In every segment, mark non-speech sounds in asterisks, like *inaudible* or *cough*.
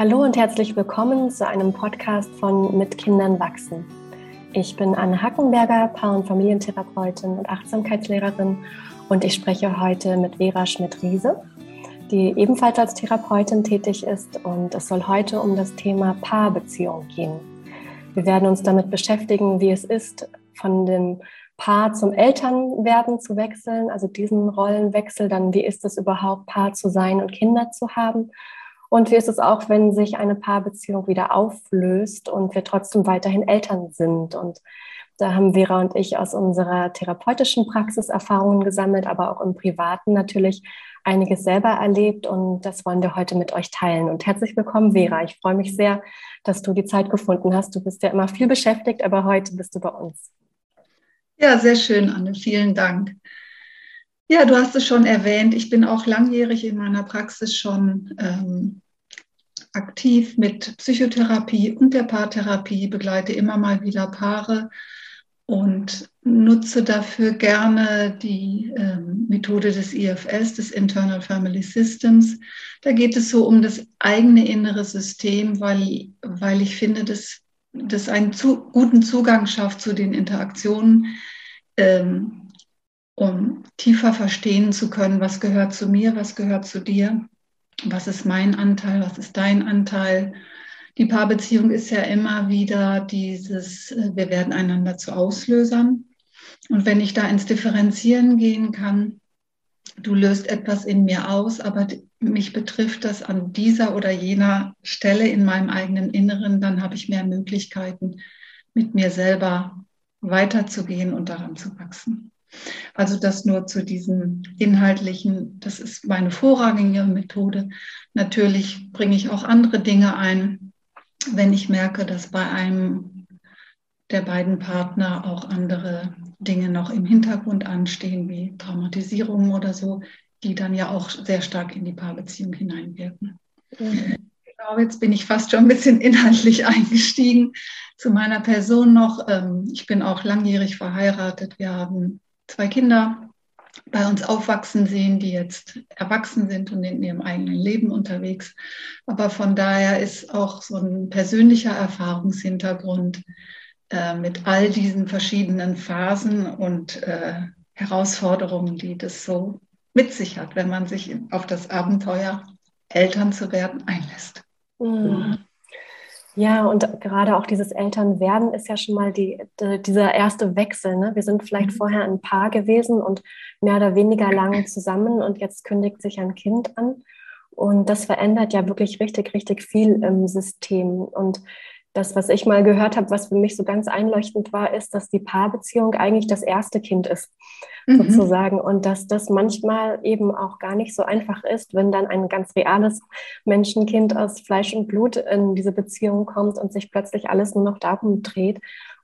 Hallo und herzlich willkommen zu einem Podcast von Mit Kindern wachsen. Ich bin Anne Hackenberger, Paar- und Familientherapeutin und Achtsamkeitslehrerin und ich spreche heute mit Vera Schmidt-Riese, die ebenfalls als Therapeutin tätig ist und es soll heute um das Thema Paarbeziehung gehen. Wir werden uns damit beschäftigen, wie es ist, von dem Paar zum Elternwerden zu wechseln, also diesen Rollenwechsel, dann wie ist es überhaupt, Paar zu sein und Kinder zu haben und wie ist es auch, wenn sich eine Paarbeziehung wieder auflöst und wir trotzdem weiterhin Eltern sind? Und da haben Vera und ich aus unserer therapeutischen Praxis Erfahrungen gesammelt, aber auch im Privaten natürlich einiges selber erlebt und das wollen wir heute mit euch teilen. Und herzlich willkommen, Vera. Ich freue mich sehr, dass du die Zeit gefunden hast. Du bist ja immer viel beschäftigt, aber heute bist du bei uns. Ja, sehr schön, Anne. Vielen Dank. Ja, du hast es schon erwähnt. Ich bin auch langjährig in meiner Praxis schon ähm, aktiv mit Psychotherapie und der Paartherapie, begleite immer mal wieder Paare und nutze dafür gerne die ähm, Methode des IFS, des Internal Family Systems. Da geht es so um das eigene innere System, weil, weil ich finde, dass das einen zu, guten Zugang schafft zu den Interaktionen. Ähm, um tiefer verstehen zu können, was gehört zu mir, was gehört zu dir, was ist mein Anteil, was ist dein Anteil. Die Paarbeziehung ist ja immer wieder dieses, äh, wir werden einander zu Auslösern. Und wenn ich da ins Differenzieren gehen kann, du löst etwas in mir aus, aber mich betrifft das an dieser oder jener Stelle in meinem eigenen Inneren, dann habe ich mehr Möglichkeiten, mit mir selber weiterzugehen und daran zu wachsen. Also das nur zu diesem inhaltlichen, das ist meine vorrangige Methode. Natürlich bringe ich auch andere Dinge ein, wenn ich merke, dass bei einem der beiden Partner auch andere Dinge noch im Hintergrund anstehen, wie Traumatisierungen oder so, die dann ja auch sehr stark in die Paarbeziehung hineinwirken. Mhm. Genau, jetzt bin ich fast schon ein bisschen inhaltlich *laughs* eingestiegen. Zu meiner Person noch. Ähm, ich bin auch langjährig verheiratet. Wir haben zwei Kinder bei uns aufwachsen sehen, die jetzt erwachsen sind und in ihrem eigenen Leben unterwegs. Aber von daher ist auch so ein persönlicher Erfahrungshintergrund äh, mit all diesen verschiedenen Phasen und äh, Herausforderungen, die das so mit sich hat, wenn man sich auf das Abenteuer, Eltern zu werden, einlässt. Mhm. Ja, und gerade auch dieses Elternwerden ist ja schon mal die, die dieser erste Wechsel. Ne? Wir sind vielleicht mhm. vorher ein Paar gewesen und mehr oder weniger lange zusammen und jetzt kündigt sich ein Kind an. Und das verändert ja wirklich richtig, richtig viel im System. Und das, was ich mal gehört habe, was für mich so ganz einleuchtend war, ist, dass die Paarbeziehung eigentlich das erste Kind ist, mhm. sozusagen. Und dass das manchmal eben auch gar nicht so einfach ist, wenn dann ein ganz reales Menschenkind aus Fleisch und Blut in diese Beziehung kommt und sich plötzlich alles nur noch darum dreht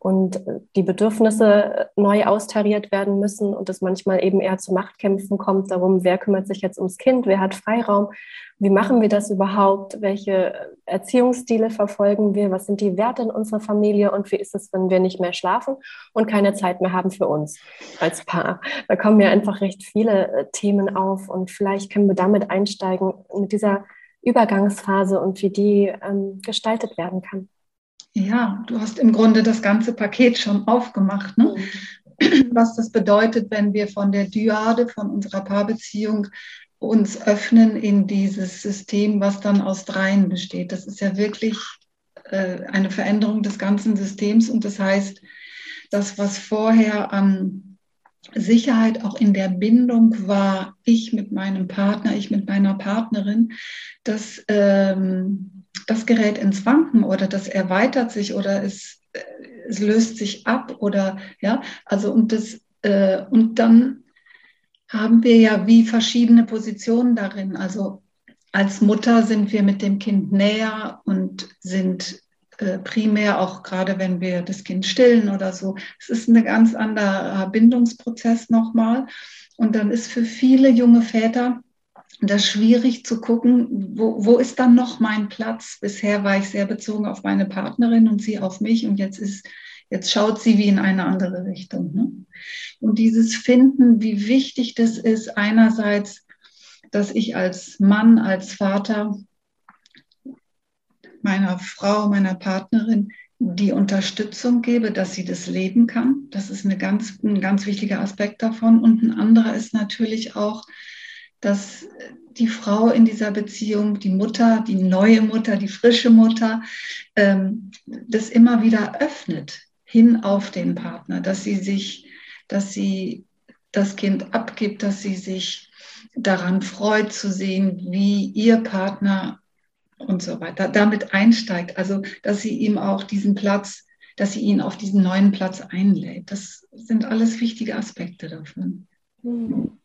und die Bedürfnisse neu austariert werden müssen und es manchmal eben eher zu Machtkämpfen kommt. Darum, wer kümmert sich jetzt ums Kind, wer hat Freiraum, wie machen wir das überhaupt, welche Erziehungsstile verfolgen wir, was sind die Werte in unserer Familie? Und wie ist es, wenn wir nicht mehr schlafen und keine Zeit mehr haben für uns als Paar. Da kommen ja einfach recht viele äh, Themen auf und vielleicht können wir damit einsteigen mit dieser Übergangsphase und wie die ähm, gestaltet werden kann. Ja, du hast im Grunde das ganze Paket schon aufgemacht. Ne? Mhm. Was das bedeutet, wenn wir von der Dyade, von unserer Paarbeziehung uns öffnen in dieses System, was dann aus dreien besteht. Das ist ja wirklich äh, eine Veränderung des ganzen Systems und das heißt, das, was vorher an Sicherheit auch in der Bindung war, ich mit meinem Partner, ich mit meiner Partnerin, das ähm, das gerät ins Wanken oder das erweitert sich oder es, äh, es löst sich ab oder ja, also und das äh, und dann haben wir ja wie verschiedene Positionen darin. Also als Mutter sind wir mit dem Kind näher und sind primär auch gerade wenn wir das Kind stillen oder so. Es ist ein ganz anderer Bindungsprozess nochmal. Und dann ist für viele junge Väter das schwierig zu gucken, wo, wo ist dann noch mein Platz? Bisher war ich sehr bezogen auf meine Partnerin und sie auf mich und jetzt ist, jetzt schaut sie wie in eine andere Richtung. Ne? Und dieses Finden, wie wichtig das ist, einerseits, dass ich als Mann, als Vater meiner Frau, meiner Partnerin die Unterstützung gebe, dass sie das leben kann. Das ist eine ganz, ein ganz wichtiger Aspekt davon. Und ein anderer ist natürlich auch, dass die Frau in dieser Beziehung, die Mutter, die neue Mutter, die frische Mutter, ähm, das immer wieder öffnet hin auf den Partner, dass sie sich, dass sie das Kind abgibt, dass sie sich daran freut zu sehen, wie ihr Partner und so weiter damit einsteigt. Also, dass sie ihm auch diesen Platz, dass sie ihn auf diesen neuen Platz einlädt. Das sind alles wichtige Aspekte davon. Mhm.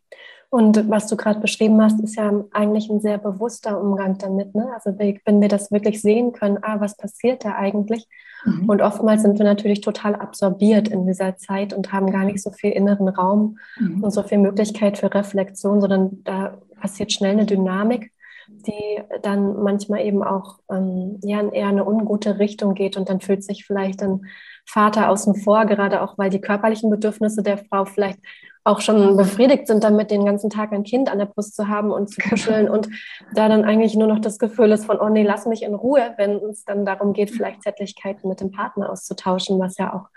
Und was du gerade beschrieben hast, ist ja eigentlich ein sehr bewusster Umgang damit. Ne? Also wenn wir das wirklich sehen können, ah, was passiert da eigentlich? Mhm. Und oftmals sind wir natürlich total absorbiert in dieser Zeit und haben gar nicht so viel inneren Raum mhm. und so viel Möglichkeit für Reflexion, sondern da passiert schnell eine Dynamik, die dann manchmal eben auch ähm, ja, in eher eine ungute Richtung geht und dann fühlt sich vielleicht ein Vater außen vor, gerade auch weil die körperlichen Bedürfnisse der Frau vielleicht auch schon befriedigt sind, damit den ganzen Tag ein Kind an der Brust zu haben und zu kuscheln und da dann eigentlich nur noch das Gefühl ist von, oh nee, lass mich in Ruhe, wenn es dann darum geht, vielleicht Zärtlichkeiten mit dem Partner auszutauschen, was ja auch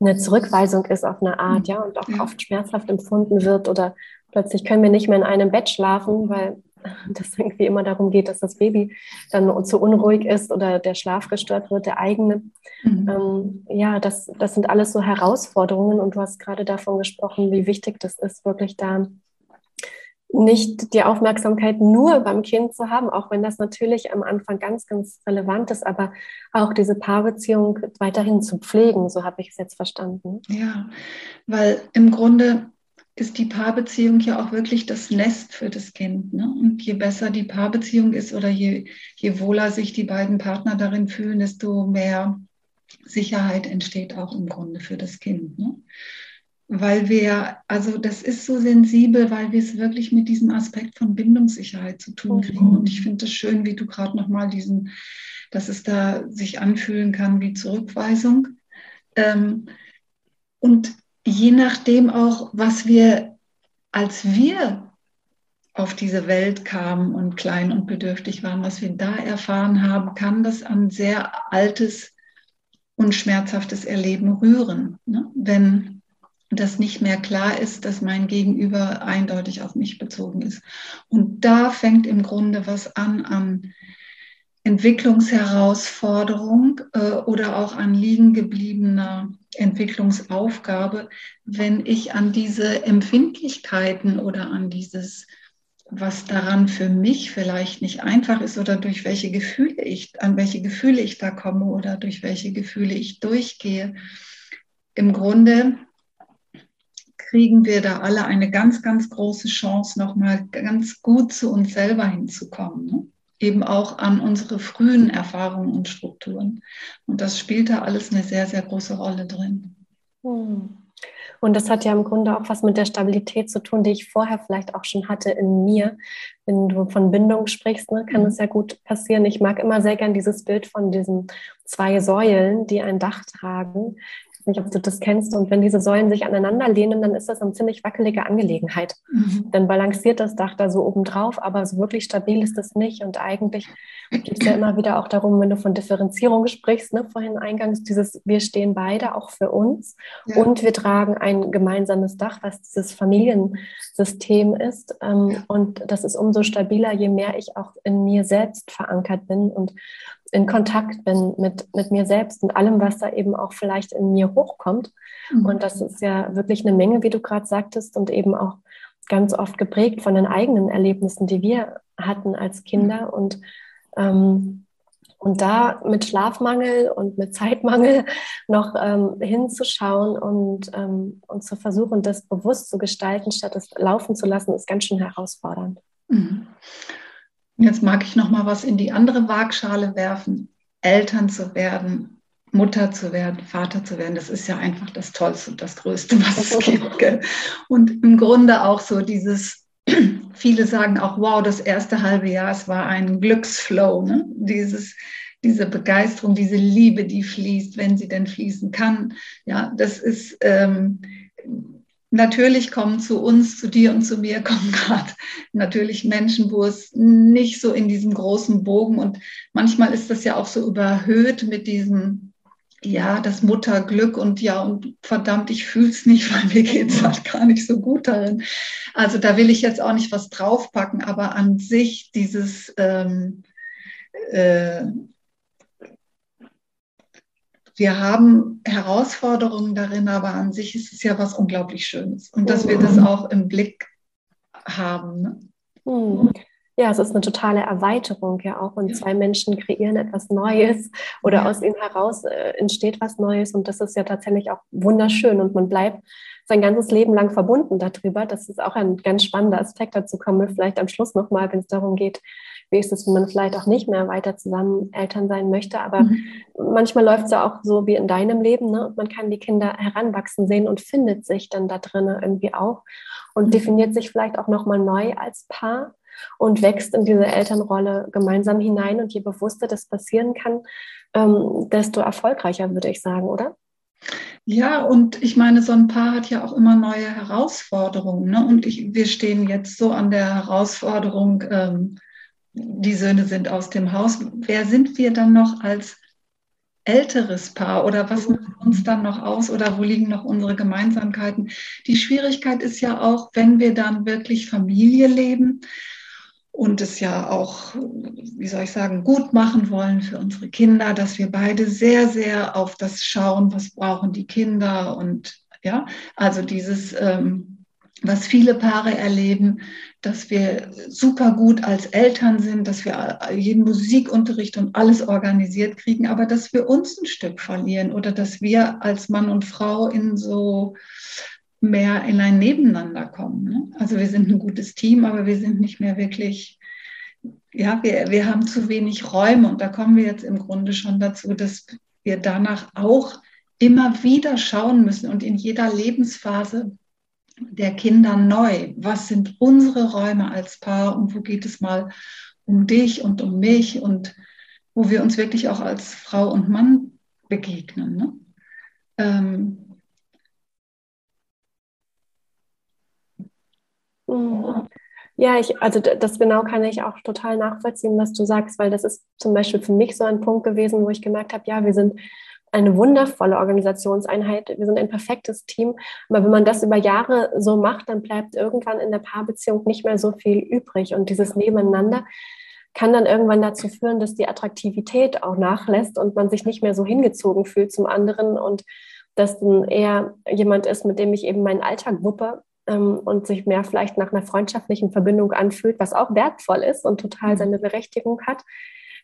eine Zurückweisung ist auf eine Art, ja, und auch oft schmerzhaft empfunden wird oder plötzlich können wir nicht mehr in einem Bett schlafen, weil *laughs* das irgendwie immer darum geht, dass das Baby dann zu unruhig ist oder der Schlaf gestört wird, der eigene. Mhm. Ähm, ja, das, das sind alles so Herausforderungen und du hast gerade davon gesprochen, wie wichtig das ist, wirklich da nicht die Aufmerksamkeit nur beim Kind zu haben, auch wenn das natürlich am Anfang ganz, ganz relevant ist, aber auch diese Paarbeziehung weiterhin zu pflegen, so habe ich es jetzt verstanden. Ja, weil im Grunde ist die Paarbeziehung ja auch wirklich das Nest für das Kind. Ne? Und je besser die Paarbeziehung ist oder je, je wohler sich die beiden Partner darin fühlen, desto mehr Sicherheit entsteht auch im Grunde für das Kind. Ne? Weil wir, also das ist so sensibel, weil wir es wirklich mit diesem Aspekt von Bindungssicherheit zu tun kriegen. Und ich finde es schön, wie du gerade nochmal diesen, dass es da sich anfühlen kann wie Zurückweisung. Ähm, und je nachdem auch, was wir, als wir auf diese Welt kamen und klein und bedürftig waren, was wir da erfahren haben, kann das an sehr altes und schmerzhaftes Erleben rühren. Ne? Wenn das nicht mehr klar ist, dass mein Gegenüber eindeutig auf mich bezogen ist. Und da fängt im Grunde was an an Entwicklungsherausforderung äh, oder auch an liegen gebliebener Entwicklungsaufgabe, wenn ich an diese Empfindlichkeiten oder an dieses, was daran für mich vielleicht nicht einfach ist oder durch welche Gefühle ich, an welche Gefühle ich da komme oder durch welche Gefühle ich durchgehe, im Grunde kriegen wir da alle eine ganz, ganz große Chance, nochmal ganz gut zu uns selber hinzukommen. Ne? Eben auch an unsere frühen Erfahrungen und Strukturen. Und das spielt da alles eine sehr, sehr große Rolle drin. Hm. Und das hat ja im Grunde auch was mit der Stabilität zu tun, die ich vorher vielleicht auch schon hatte in mir. Wenn du von Bindung sprichst, ne, kann es ja gut passieren. Ich mag immer sehr gern dieses Bild von diesen zwei Säulen, die ein Dach tragen nicht, ob du das kennst. Und wenn diese Säulen sich aneinander lehnen, dann ist das eine ziemlich wackelige Angelegenheit. Mhm. Dann balanciert das Dach da so oben drauf, aber so wirklich stabil ist das nicht. Und eigentlich geht es ja immer wieder auch darum, wenn du von Differenzierung sprichst, ne, vorhin eingangs, dieses, wir stehen beide auch für uns ja. und wir tragen ein gemeinsames Dach, was dieses Familiensystem ist. Ähm, ja. Und das ist umso stabiler, je mehr ich auch in mir selbst verankert bin und in Kontakt bin mit, mit mir selbst und allem, was da eben auch vielleicht in mir hochkommt. Mhm. Und das ist ja wirklich eine Menge, wie du gerade sagtest, und eben auch ganz oft geprägt von den eigenen Erlebnissen, die wir hatten als Kinder. Mhm. Und, ähm, und da mit Schlafmangel und mit Zeitmangel *laughs* noch ähm, hinzuschauen und, ähm, und zu versuchen, das bewusst zu gestalten, statt es laufen zu lassen, ist ganz schön herausfordernd. Mhm. Jetzt mag ich noch mal was in die andere Waagschale werfen. Eltern zu werden, Mutter zu werden, Vater zu werden, das ist ja einfach das Tollste und das Größte, was es *laughs* gibt. Gell? Und im Grunde auch so dieses, *clears throat* viele sagen auch, wow, das erste halbe Jahr, es war ein Glücksflow, ne? dieses, diese Begeisterung, diese Liebe, die fließt, wenn sie denn fließen kann. Ja, das ist, ähm, natürlich kommen zu uns, zu dir und zu mir, *laughs* kommen gerade natürlich Menschen, wo es nicht so in diesem großen Bogen und manchmal ist das ja auch so überhöht mit diesem, ja, das Mutterglück und ja, und verdammt, ich fühle es nicht, *laughs* weil mir geht es halt gar nicht so gut darin. Also da will ich jetzt auch nicht was draufpacken, aber an sich dieses, ähm, äh, wir haben Herausforderungen darin, aber an sich ist es ja was unglaublich Schönes. Und dass wir das auch im Blick haben. Ne? Mhm. Ja, es ist eine totale Erweiterung ja auch. Und ja. zwei Menschen kreieren etwas Neues oder ja. aus ihnen heraus äh, entsteht was Neues. Und das ist ja tatsächlich auch wunderschön. Und man bleibt sein ganzes Leben lang verbunden darüber. Das ist auch ein ganz spannender Aspekt. Dazu kommen wir vielleicht am Schluss nochmal, wenn es darum geht, wie ist es, wenn man vielleicht auch nicht mehr weiter zusammen Eltern sein möchte. Aber mhm. manchmal läuft es ja auch so wie in deinem Leben. Ne? Man kann die Kinder heranwachsen sehen und findet sich dann da drin irgendwie auch und mhm. definiert sich vielleicht auch nochmal neu als Paar und wächst in diese Elternrolle gemeinsam hinein. Und je bewusster das passieren kann, ähm, desto erfolgreicher, würde ich sagen, oder? Ja, und ich meine, so ein Paar hat ja auch immer neue Herausforderungen. Ne? Und ich, wir stehen jetzt so an der Herausforderung, ähm, die Söhne sind aus dem Haus. Wer sind wir dann noch als älteres Paar oder was macht uns dann noch aus oder wo liegen noch unsere Gemeinsamkeiten? Die Schwierigkeit ist ja auch, wenn wir dann wirklich Familie leben und es ja auch, wie soll ich sagen, gut machen wollen für unsere Kinder, dass wir beide sehr, sehr auf das schauen, was brauchen die Kinder und ja, also dieses ähm, was viele Paare erleben, dass wir super gut als Eltern sind, dass wir jeden Musikunterricht und alles organisiert kriegen, aber dass wir uns ein Stück verlieren oder dass wir als Mann und Frau in so mehr in ein Nebeneinander kommen. Ne? Also wir sind ein gutes Team, aber wir sind nicht mehr wirklich, ja, wir, wir haben zu wenig Räume und da kommen wir jetzt im Grunde schon dazu, dass wir danach auch immer wieder schauen müssen und in jeder Lebensphase der Kinder neu. Was sind unsere Räume als Paar und wo geht es mal um dich und um mich und wo wir uns wirklich auch als Frau und Mann begegnen. Ne? Ähm, Ja, ich, also das genau kann ich auch total nachvollziehen, was du sagst, weil das ist zum Beispiel für mich so ein Punkt gewesen, wo ich gemerkt habe, ja, wir sind eine wundervolle Organisationseinheit. Wir sind ein perfektes Team. Aber wenn man das über Jahre so macht, dann bleibt irgendwann in der Paarbeziehung nicht mehr so viel übrig. Und dieses Nebeneinander kann dann irgendwann dazu führen, dass die Attraktivität auch nachlässt und man sich nicht mehr so hingezogen fühlt zum anderen und dass dann eher jemand ist, mit dem ich eben meinen Alltag wuppe ähm, und sich mehr vielleicht nach einer freundschaftlichen Verbindung anfühlt, was auch wertvoll ist und total mhm. seine Berechtigung hat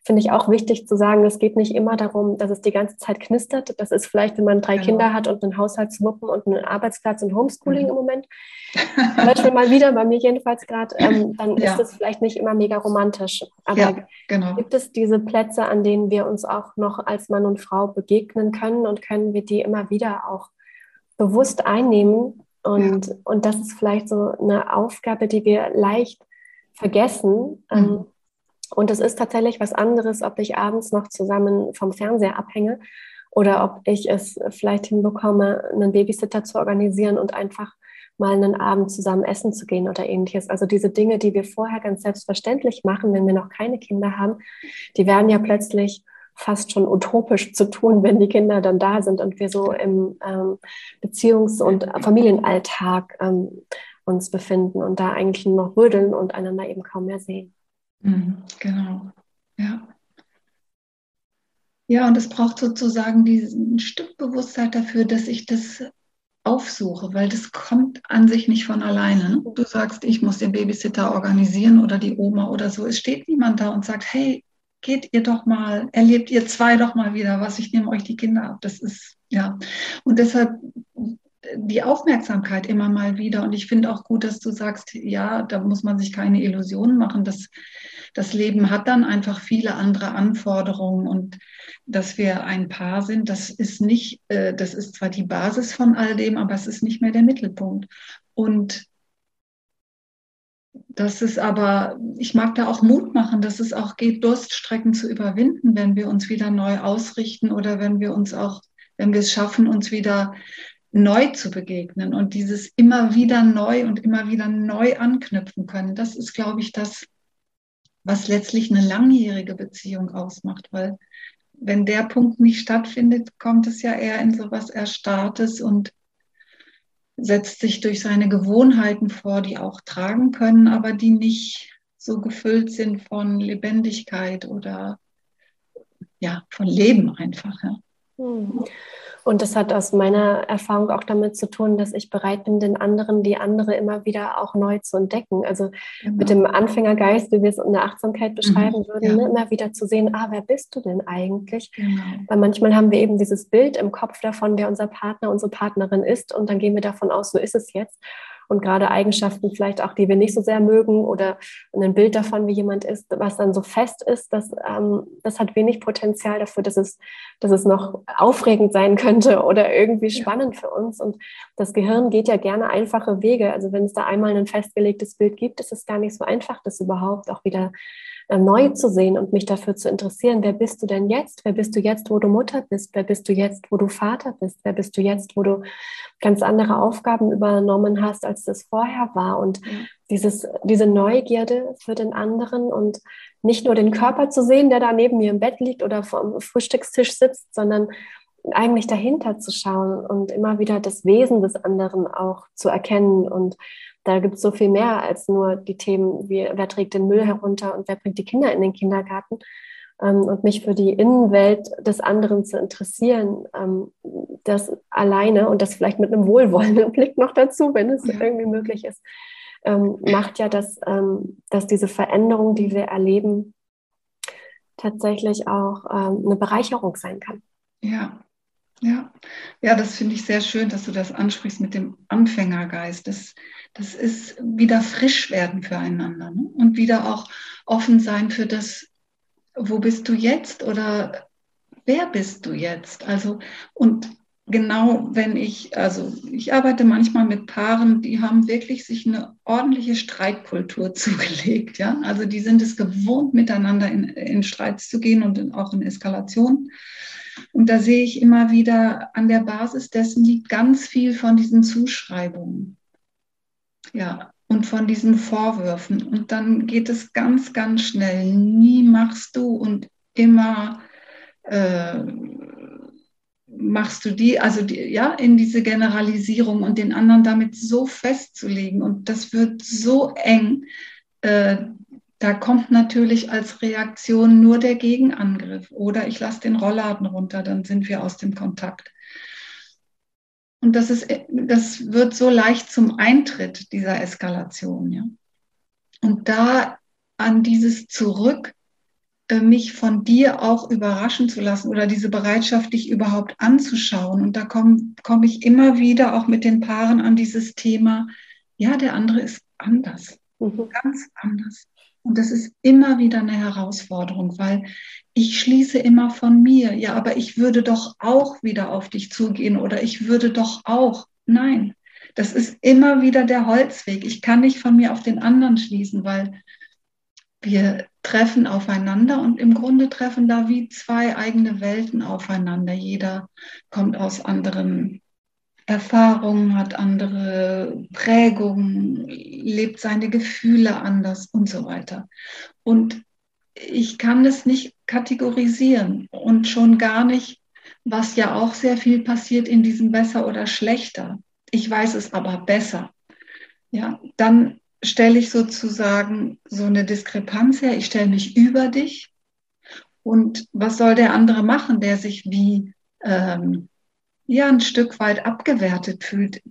finde ich auch wichtig zu sagen, es geht nicht immer darum, dass es die ganze Zeit knistert. Das ist vielleicht, wenn man drei genau. Kinder hat und einen Haushalt zu wuppen und einen Arbeitsplatz und Homeschooling mhm. im Moment. *laughs* Zum Beispiel mal wieder, bei mir jedenfalls gerade, ähm, dann ja. ist es vielleicht nicht immer mega romantisch. Aber ja, genau. gibt es diese Plätze, an denen wir uns auch noch als Mann und Frau begegnen können und können wir die immer wieder auch bewusst einnehmen? Und, ja. und das ist vielleicht so eine Aufgabe, die wir leicht vergessen. Ähm, mhm. Ähm, und es ist tatsächlich was anderes, ob ich abends noch zusammen vom Fernseher abhänge oder ob ich es vielleicht hinbekomme, einen Babysitter zu organisieren und einfach mal einen Abend zusammen essen zu gehen oder ähnliches. Also diese Dinge, die wir vorher ganz selbstverständlich machen, wenn wir noch keine Kinder haben, die werden ja plötzlich fast schon utopisch zu tun, wenn die Kinder dann da sind und wir so im ähm, Beziehungs- und Familienalltag ähm, uns befinden und da eigentlich nur noch rödeln und einander eben kaum mehr sehen. Mhm, genau, ja. Ja, und es braucht sozusagen diesen Stück Bewusstsein dafür, dass ich das aufsuche, weil das kommt an sich nicht von alleine. Ne? Du sagst, ich muss den Babysitter organisieren oder die Oma oder so. Es steht niemand da und sagt, hey, geht ihr doch mal, erlebt ihr zwei doch mal wieder was, ich nehme euch die Kinder ab. Das ist, ja. Und deshalb die Aufmerksamkeit immer mal wieder. Und ich finde auch gut, dass du sagst, ja, da muss man sich keine Illusionen machen. Das, das Leben hat dann einfach viele andere Anforderungen und dass wir ein Paar sind, das ist nicht, äh, das ist zwar die Basis von all dem, aber es ist nicht mehr der Mittelpunkt. Und das ist aber, ich mag da auch Mut machen, dass es auch geht, Durststrecken zu überwinden, wenn wir uns wieder neu ausrichten oder wenn wir uns auch, wenn wir es schaffen, uns wieder neu zu begegnen und dieses immer wieder neu und immer wieder neu anknüpfen können. Das ist, glaube ich, das, was letztlich eine langjährige Beziehung ausmacht, weil wenn der Punkt nicht stattfindet, kommt es ja eher in sowas Erstarrtes und setzt sich durch seine Gewohnheiten vor, die auch tragen können, aber die nicht so gefüllt sind von Lebendigkeit oder ja, von Leben einfach. Ja. Hm. Und das hat aus meiner Erfahrung auch damit zu tun, dass ich bereit bin, den anderen, die andere immer wieder auch neu zu entdecken. Also genau. mit dem Anfängergeist, wie wir es in der Achtsamkeit mhm. beschreiben mhm, würden, ja. ne, immer wieder zu sehen, ah, wer bist du denn eigentlich? Genau. Weil manchmal haben wir eben dieses Bild im Kopf davon, wer unser Partner, unsere Partnerin ist. Und dann gehen wir davon aus, so ist es jetzt und gerade Eigenschaften vielleicht auch, die wir nicht so sehr mögen oder ein Bild davon, wie jemand ist, was dann so fest ist, das, ähm, das hat wenig Potenzial dafür, dass es, dass es noch aufregend sein könnte oder irgendwie spannend ja. für uns. Und das Gehirn geht ja gerne einfache Wege. Also wenn es da einmal ein festgelegtes Bild gibt, ist es gar nicht so einfach, das überhaupt auch wieder neu zu sehen und mich dafür zu interessieren, wer bist du denn jetzt? Wer bist du jetzt, wo du Mutter bist? Wer bist du jetzt, wo du Vater bist? Wer bist du jetzt, wo du ganz andere Aufgaben übernommen hast, als das vorher war? Und dieses, diese Neugierde für den anderen und nicht nur den Körper zu sehen, der da neben mir im Bett liegt oder vor Frühstückstisch sitzt, sondern eigentlich dahinter zu schauen und immer wieder das Wesen des anderen auch zu erkennen und da gibt es so viel mehr als nur die Themen, wie wer trägt den Müll herunter und wer bringt die Kinder in den Kindergarten. Ähm, und mich für die Innenwelt des anderen zu interessieren, ähm, das alleine und das vielleicht mit einem wohlwollenden *laughs* Blick noch dazu, wenn es ja. irgendwie möglich ist, ähm, macht ja, dass, ähm, dass diese Veränderung, die wir erleben, tatsächlich auch ähm, eine Bereicherung sein kann. Ja, ja, ja, das finde ich sehr schön, dass du das ansprichst mit dem Anfängergeist. Das, das ist wieder frisch werden füreinander ne? und wieder auch offen sein für das, wo bist du jetzt oder wer bist du jetzt? Also, und genau wenn ich, also ich arbeite manchmal mit Paaren, die haben wirklich sich eine ordentliche Streitkultur *laughs* zugelegt, ja. Also die sind es gewohnt, miteinander in, in Streits zu gehen und auch in Eskalation. Und da sehe ich immer wieder, an der Basis dessen liegt ganz viel von diesen Zuschreibungen. Ja, und von diesen Vorwürfen. Und dann geht es ganz, ganz schnell. Nie machst du und immer äh, machst du die, also die, ja, in diese Generalisierung und den anderen damit so festzulegen. Und das wird so eng. Äh, da kommt natürlich als Reaktion nur der Gegenangriff oder ich lasse den Rollladen runter, dann sind wir aus dem Kontakt. Und das, ist, das wird so leicht zum Eintritt dieser Eskalation. Ja? Und da an dieses Zurück, äh, mich von dir auch überraschen zu lassen oder diese Bereitschaft, dich überhaupt anzuschauen. Und da komme komm ich immer wieder auch mit den Paaren an dieses Thema, ja, der andere ist anders, mhm. ganz anders. Und das ist immer wieder eine Herausforderung, weil ich schließe immer von mir. Ja, aber ich würde doch auch wieder auf dich zugehen oder ich würde doch auch. Nein, das ist immer wieder der Holzweg. Ich kann nicht von mir auf den anderen schließen, weil wir treffen aufeinander und im Grunde treffen da wie zwei eigene Welten aufeinander. Jeder kommt aus anderen Erfahrungen, hat andere Prägungen, lebt seine Gefühle anders und so weiter. Und ich kann es nicht kategorisieren und schon gar nicht, was ja auch sehr viel passiert in diesem besser oder schlechter. Ich weiß es aber besser. Ja, dann stelle ich sozusagen so eine Diskrepanz her. Ich stelle mich über dich. Und was soll der andere machen, der sich wie ähm, ja ein Stück weit abgewertet fühlt,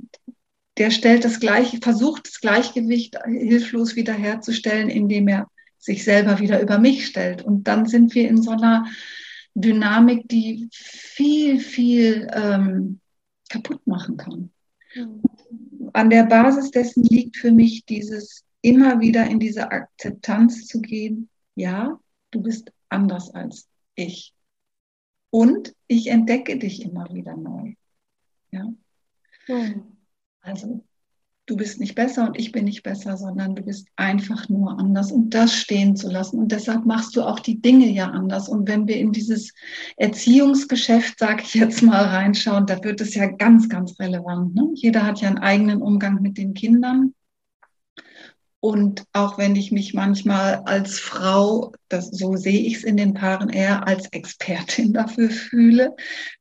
der stellt das gleich, versucht das Gleichgewicht hilflos wiederherzustellen, indem er sich selber wieder über mich stellt. Und dann sind wir in so einer Dynamik, die viel, viel ähm, kaputt machen kann. Mhm. An der Basis dessen liegt für mich dieses immer wieder in diese Akzeptanz zu gehen. Ja, du bist anders als ich. Und ich entdecke dich immer wieder neu. Ja. Mhm. Also du bist nicht besser und ich bin nicht besser, sondern du bist einfach nur anders und das stehen zu lassen. Und deshalb machst du auch die Dinge ja anders. Und wenn wir in dieses Erziehungsgeschäft, sage ich jetzt mal, reinschauen, da wird es ja ganz, ganz relevant. Ne? Jeder hat ja einen eigenen Umgang mit den Kindern. Und auch wenn ich mich manchmal als Frau, das, so sehe ich es in den Paaren eher als Expertin *laughs* dafür fühle,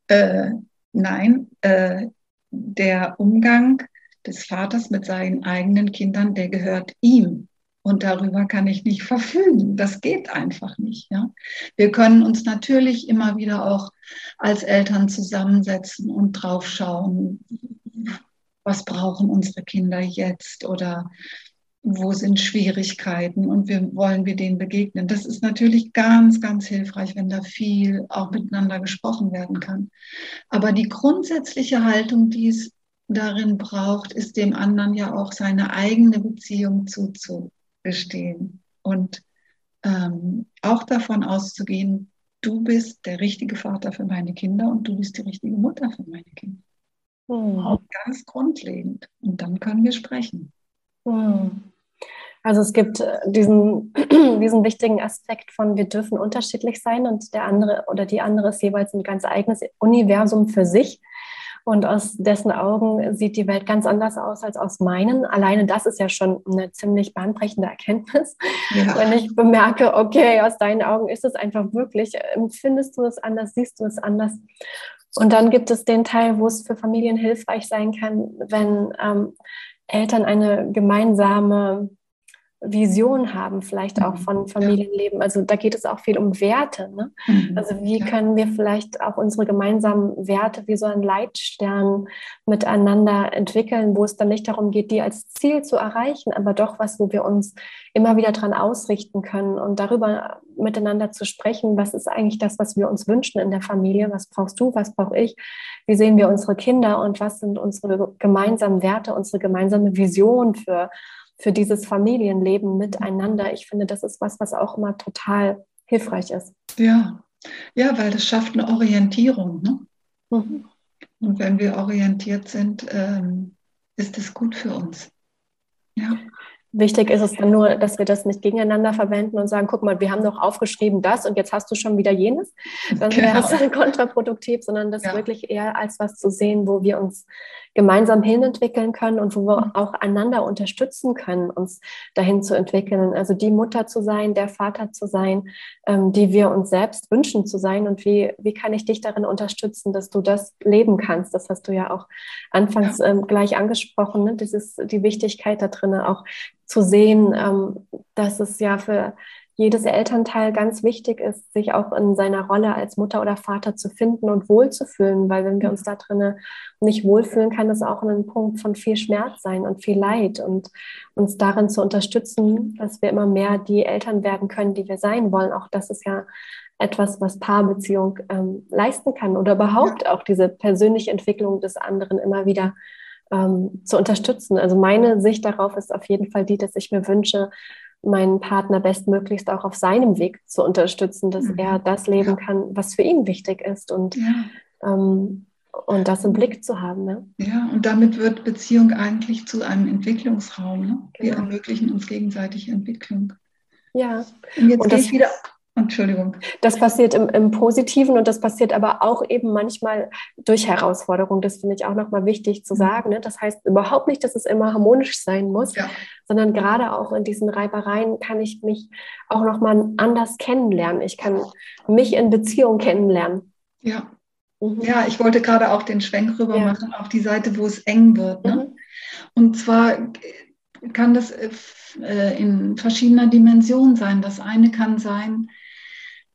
äh, nein, äh, der Umgang des Vaters mit seinen eigenen Kindern, der gehört ihm. Und darüber kann ich nicht verfügen. Das geht einfach nicht. Ja? Wir können uns natürlich immer wieder auch als Eltern zusammensetzen und draufschauen, was brauchen unsere Kinder jetzt oder wo sind Schwierigkeiten und wie wollen wir denen begegnen. Das ist natürlich ganz, ganz hilfreich, wenn da viel auch miteinander gesprochen werden kann. Aber die grundsätzliche Haltung, die es darin braucht, ist dem anderen ja auch seine eigene Beziehung zuzugestehen und ähm, auch davon auszugehen, du bist der richtige Vater für meine Kinder und du bist die richtige Mutter für meine Kinder. Hm. Auch ganz grundlegend. Und dann können wir sprechen. Hm. Also es gibt äh, diesen, *clears throat* diesen wichtigen Aspekt von, wir dürfen unterschiedlich sein und der andere oder die andere ist jeweils ein ganz eigenes Universum für sich. Und aus dessen Augen sieht die Welt ganz anders aus als aus meinen. Alleine das ist ja schon eine ziemlich bahnbrechende Erkenntnis. Ja. Wenn ich bemerke, okay, aus deinen Augen ist es einfach wirklich, empfindest du es anders, siehst du es anders. Und dann gibt es den Teil, wo es für Familien hilfreich sein kann, wenn ähm, Eltern eine gemeinsame Vision haben, vielleicht auch mhm. von Familienleben. Also da geht es auch viel um Werte. Ne? Mhm. Also wie können wir vielleicht auch unsere gemeinsamen Werte wie so ein Leitstern miteinander entwickeln, wo es dann nicht darum geht, die als Ziel zu erreichen, aber doch was, wo wir uns immer wieder dran ausrichten können und darüber miteinander zu sprechen, was ist eigentlich das, was wir uns wünschen in der Familie, was brauchst du, was brauche ich, wie sehen wir unsere Kinder und was sind unsere gemeinsamen Werte, unsere gemeinsame Vision für für dieses Familienleben miteinander. Ich finde, das ist was, was auch immer total hilfreich ist. Ja, ja, weil das schafft eine Orientierung. Ne? Mhm. Und wenn wir orientiert sind, ähm, ist es gut für uns. Ja. Wichtig ist es dann nur, dass wir das nicht gegeneinander verwenden und sagen, guck mal, wir haben doch aufgeschrieben das und jetzt hast du schon wieder jenes. Dann genau. wäre es dann kontraproduktiv, sondern das ja. wirklich eher als was zu sehen, wo wir uns gemeinsam hinentwickeln können und wo wir mhm. auch einander unterstützen können, uns dahin zu entwickeln. Also die Mutter zu sein, der Vater zu sein, ähm, die wir uns selbst wünschen zu sein. Und wie, wie kann ich dich darin unterstützen, dass du das leben kannst? Das hast du ja auch anfangs ähm, gleich angesprochen, ne? Dieses, die Wichtigkeit da drin, auch zu sehen, ähm, dass es ja für jedes Elternteil ganz wichtig ist, sich auch in seiner Rolle als Mutter oder Vater zu finden und wohlzufühlen, weil wenn wir uns da drinnen nicht wohlfühlen, kann das auch ein Punkt von viel Schmerz sein und viel Leid und uns darin zu unterstützen, dass wir immer mehr die Eltern werden können, die wir sein wollen. Auch das ist ja etwas, was Paarbeziehung ähm, leisten kann oder überhaupt auch diese persönliche Entwicklung des anderen immer wieder ähm, zu unterstützen. Also meine Sicht darauf ist auf jeden Fall die, dass ich mir wünsche, meinen Partner bestmöglichst auch auf seinem Weg zu unterstützen, dass mhm. er das leben kann, was für ihn wichtig ist und, ja. ähm, und das im Blick zu haben. Ne? Ja, und damit wird Beziehung eigentlich zu einem Entwicklungsraum. Ne? Wir genau. ermöglichen uns gegenseitig Entwicklung. Ja. Und jetzt und gehe ich wieder Entschuldigung. Das passiert im, im, Positiven und das passiert aber auch eben manchmal durch Herausforderungen. Das finde ich auch nochmal wichtig zu mhm. sagen. Ne? Das heißt überhaupt nicht, dass es immer harmonisch sein muss, ja. sondern gerade auch in diesen Reibereien kann ich mich auch nochmal anders kennenlernen. Ich kann mich in Beziehung kennenlernen. Ja. Mhm. Ja, ich wollte gerade auch den Schwenk rüber ja. machen auf die Seite, wo es eng wird. Ne? Mhm. Und zwar kann das äh, in verschiedener Dimension sein. Das eine kann sein,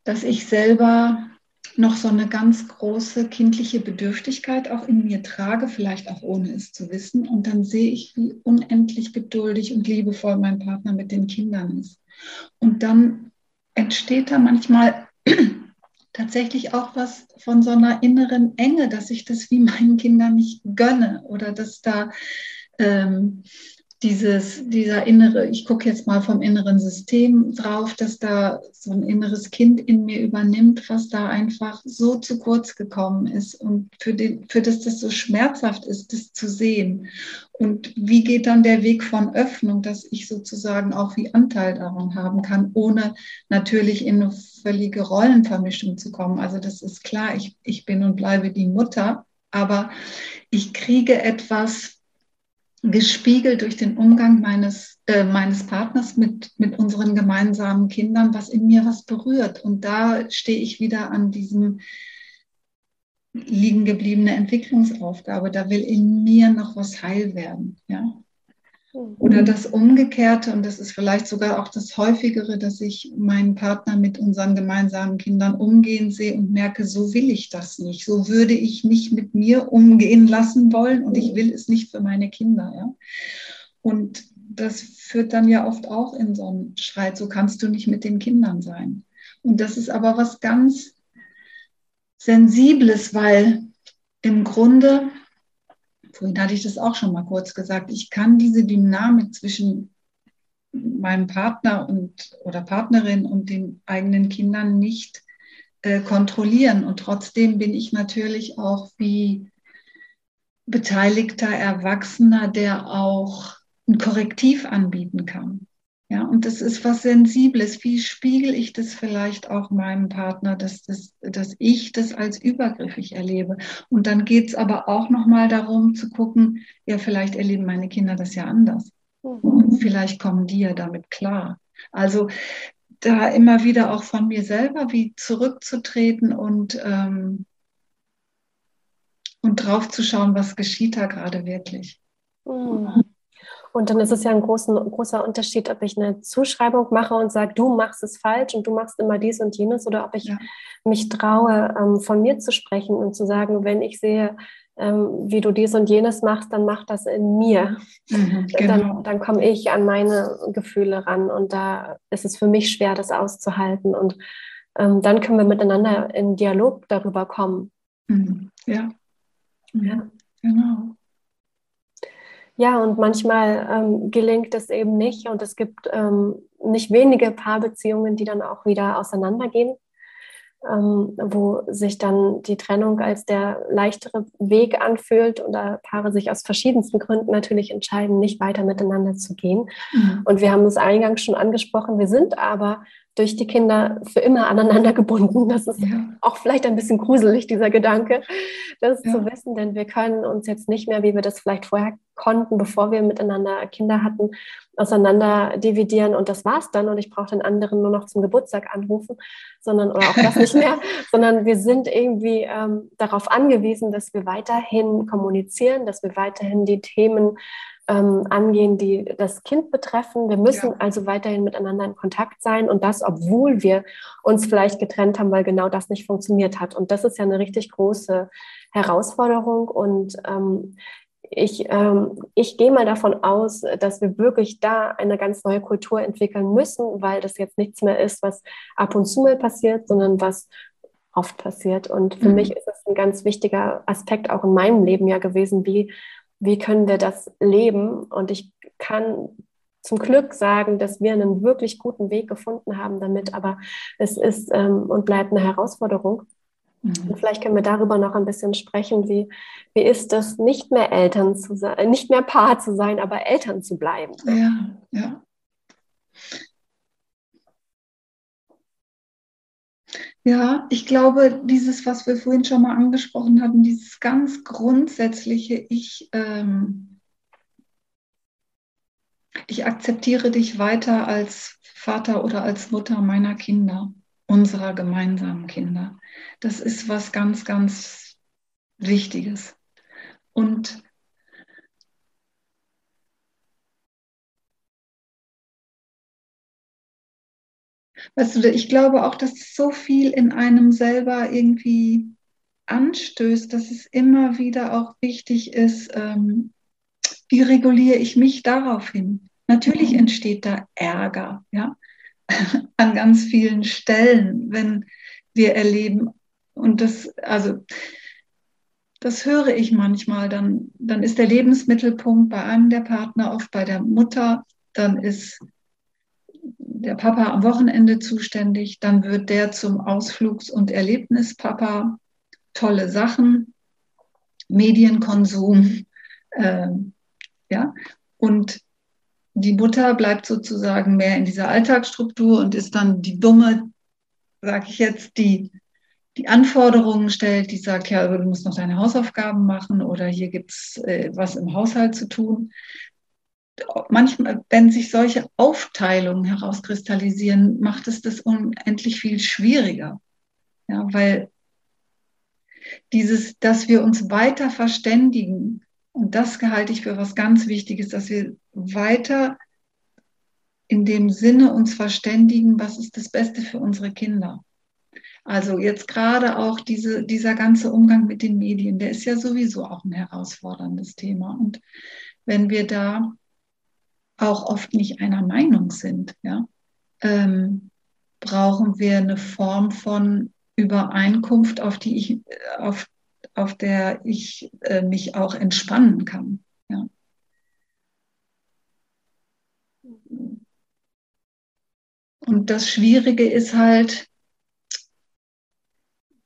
dass ich selber noch so eine ganz große kindliche Bedürftigkeit auch in mir trage, vielleicht auch ohne es zu wissen. Und dann sehe ich, wie unendlich geduldig und liebevoll mein Partner mit den Kindern ist. Und dann entsteht da manchmal *clears throat* tatsächlich auch was von so einer inneren Enge, dass ich das wie meinen Kindern nicht gönne oder dass da ähm, dieses, dieser innere, ich gucke jetzt mal vom inneren System drauf, dass da so ein inneres Kind in mir übernimmt, was da einfach so zu kurz gekommen ist und für, den, für das das so schmerzhaft ist, das zu sehen. Und wie geht dann der Weg von Öffnung, dass ich sozusagen auch wie Anteil daran haben kann, ohne natürlich in eine völlige Rollenvermischung zu kommen. Also das ist klar, ich, ich bin und bleibe die Mutter, aber ich kriege etwas gespiegelt durch den Umgang meines, äh, meines Partners mit, mit unseren gemeinsamen Kindern, was in mir was berührt. Und da stehe ich wieder an diesem liegen gebliebene Entwicklungsaufgabe. Da will in mir noch was heil werden. Ja? Oder das Umgekehrte, und das ist vielleicht sogar auch das Häufigere, dass ich meinen Partner mit unseren gemeinsamen Kindern umgehen sehe und merke, so will ich das nicht. So würde ich nicht mit mir umgehen lassen wollen und ich will es nicht für meine Kinder. Ja? Und das führt dann ja oft auch in so einen Streit, so kannst du nicht mit den Kindern sein. Und das ist aber was ganz Sensibles, weil im Grunde vorhin hatte ich das auch schon mal kurz gesagt, ich kann diese Dynamik zwischen meinem Partner und oder Partnerin und den eigenen Kindern nicht äh, kontrollieren. Und trotzdem bin ich natürlich auch wie beteiligter Erwachsener, der auch ein Korrektiv anbieten kann. Ja, und das ist was Sensibles. Wie spiegel ich das vielleicht auch meinem Partner, dass, das, dass ich das als übergriffig erlebe? Und dann geht es aber auch nochmal darum zu gucken, ja, vielleicht erleben meine Kinder das ja anders. Und vielleicht kommen die ja damit klar. Also da immer wieder auch von mir selber wie zurückzutreten und, ähm, und drauf zu schauen, was geschieht da gerade wirklich. Mhm. Und dann ist es ja ein großen, großer Unterschied, ob ich eine Zuschreibung mache und sage, du machst es falsch und du machst immer dies und jenes, oder ob ich ja. mich traue, ähm, von mir zu sprechen und zu sagen, wenn ich sehe, ähm, wie du dies und jenes machst, dann mach das in mir. Mhm, genau. Dann, dann komme ich an meine Gefühle ran und da ist es für mich schwer, das auszuhalten. Und ähm, dann können wir miteinander in Dialog darüber kommen. Mhm. Ja. ja, genau. Ja, und manchmal ähm, gelingt es eben nicht und es gibt ähm, nicht wenige Paarbeziehungen, die dann auch wieder auseinandergehen, ähm, wo sich dann die Trennung als der leichtere Weg anfühlt oder Paare sich aus verschiedensten Gründen natürlich entscheiden, nicht weiter miteinander zu gehen. Mhm. Und wir haben es eingangs schon angesprochen, wir sind aber durch die Kinder für immer aneinander *laughs* gebunden. Das ist ja. auch vielleicht ein bisschen gruselig, dieser Gedanke, das ja. zu wissen, denn wir können uns jetzt nicht mehr, wie wir das vielleicht vorher konnten, bevor wir miteinander Kinder hatten, auseinander dividieren und das war's dann und ich brauche den anderen nur noch zum Geburtstag anrufen, sondern oder auch das nicht mehr, *laughs* sondern wir sind irgendwie ähm, darauf angewiesen, dass wir weiterhin kommunizieren, dass wir weiterhin die Themen ähm, angehen, die das Kind betreffen. Wir müssen ja. also weiterhin miteinander in Kontakt sein und das, obwohl wir uns vielleicht getrennt haben, weil genau das nicht funktioniert hat. Und das ist ja eine richtig große Herausforderung. Und ähm, ich, ähm, ich gehe mal davon aus, dass wir wirklich da eine ganz neue Kultur entwickeln müssen, weil das jetzt nichts mehr ist, was ab und zu mal passiert, sondern was oft passiert. Und für mhm. mich ist es ein ganz wichtiger Aspekt auch in meinem Leben ja gewesen, wie wie können wir das leben? Und ich kann zum Glück sagen, dass wir einen wirklich guten Weg gefunden haben damit, aber es ist ähm, und bleibt eine Herausforderung. Mhm. Und vielleicht können wir darüber noch ein bisschen sprechen, wie, wie ist es, nicht mehr Eltern zu sein, nicht mehr Paar zu sein, aber Eltern zu bleiben. Ja, ja. Ja, ich glaube, dieses, was wir vorhin schon mal angesprochen hatten, dieses ganz grundsätzliche, ich, ähm, ich akzeptiere dich weiter als Vater oder als Mutter meiner Kinder, unserer gemeinsamen Kinder. Das ist was ganz, ganz Wichtiges. Und Weißt du, ich glaube auch, dass so viel in einem selber irgendwie anstößt, dass es immer wieder auch wichtig ist, ähm, wie reguliere ich mich darauf hin? Natürlich mhm. entsteht da Ärger, ja, *laughs* an ganz vielen Stellen, wenn wir erleben, und das, also das höre ich manchmal. Dann, dann ist der Lebensmittelpunkt bei einem der Partner, oft bei der Mutter. Dann ist der Papa am Wochenende zuständig. Dann wird der zum Ausflugs- und Erlebnispapa. Tolle Sachen, Medienkonsum. Äh, ja, und die Mutter bleibt sozusagen mehr in dieser Alltagsstruktur und ist dann die dumme, sage ich jetzt, die die Anforderungen stellt, die sagt, ja, du musst noch deine Hausaufgaben machen oder hier gibt es äh, was im Haushalt zu tun. Manchmal, wenn sich solche Aufteilungen herauskristallisieren, macht es das unendlich viel schwieriger. Ja, weil dieses, dass wir uns weiter verständigen, und das halte ich für was ganz Wichtiges, dass wir weiter in dem Sinne uns verständigen, was ist das Beste für unsere Kinder. Also jetzt gerade auch diese, dieser ganze Umgang mit den Medien, der ist ja sowieso auch ein herausforderndes Thema. Und wenn wir da auch oft nicht einer Meinung sind, ja, ähm, brauchen wir eine Form von Übereinkunft, auf die ich, auf, auf der ich äh, mich auch entspannen kann. Ja. Und das Schwierige ist halt,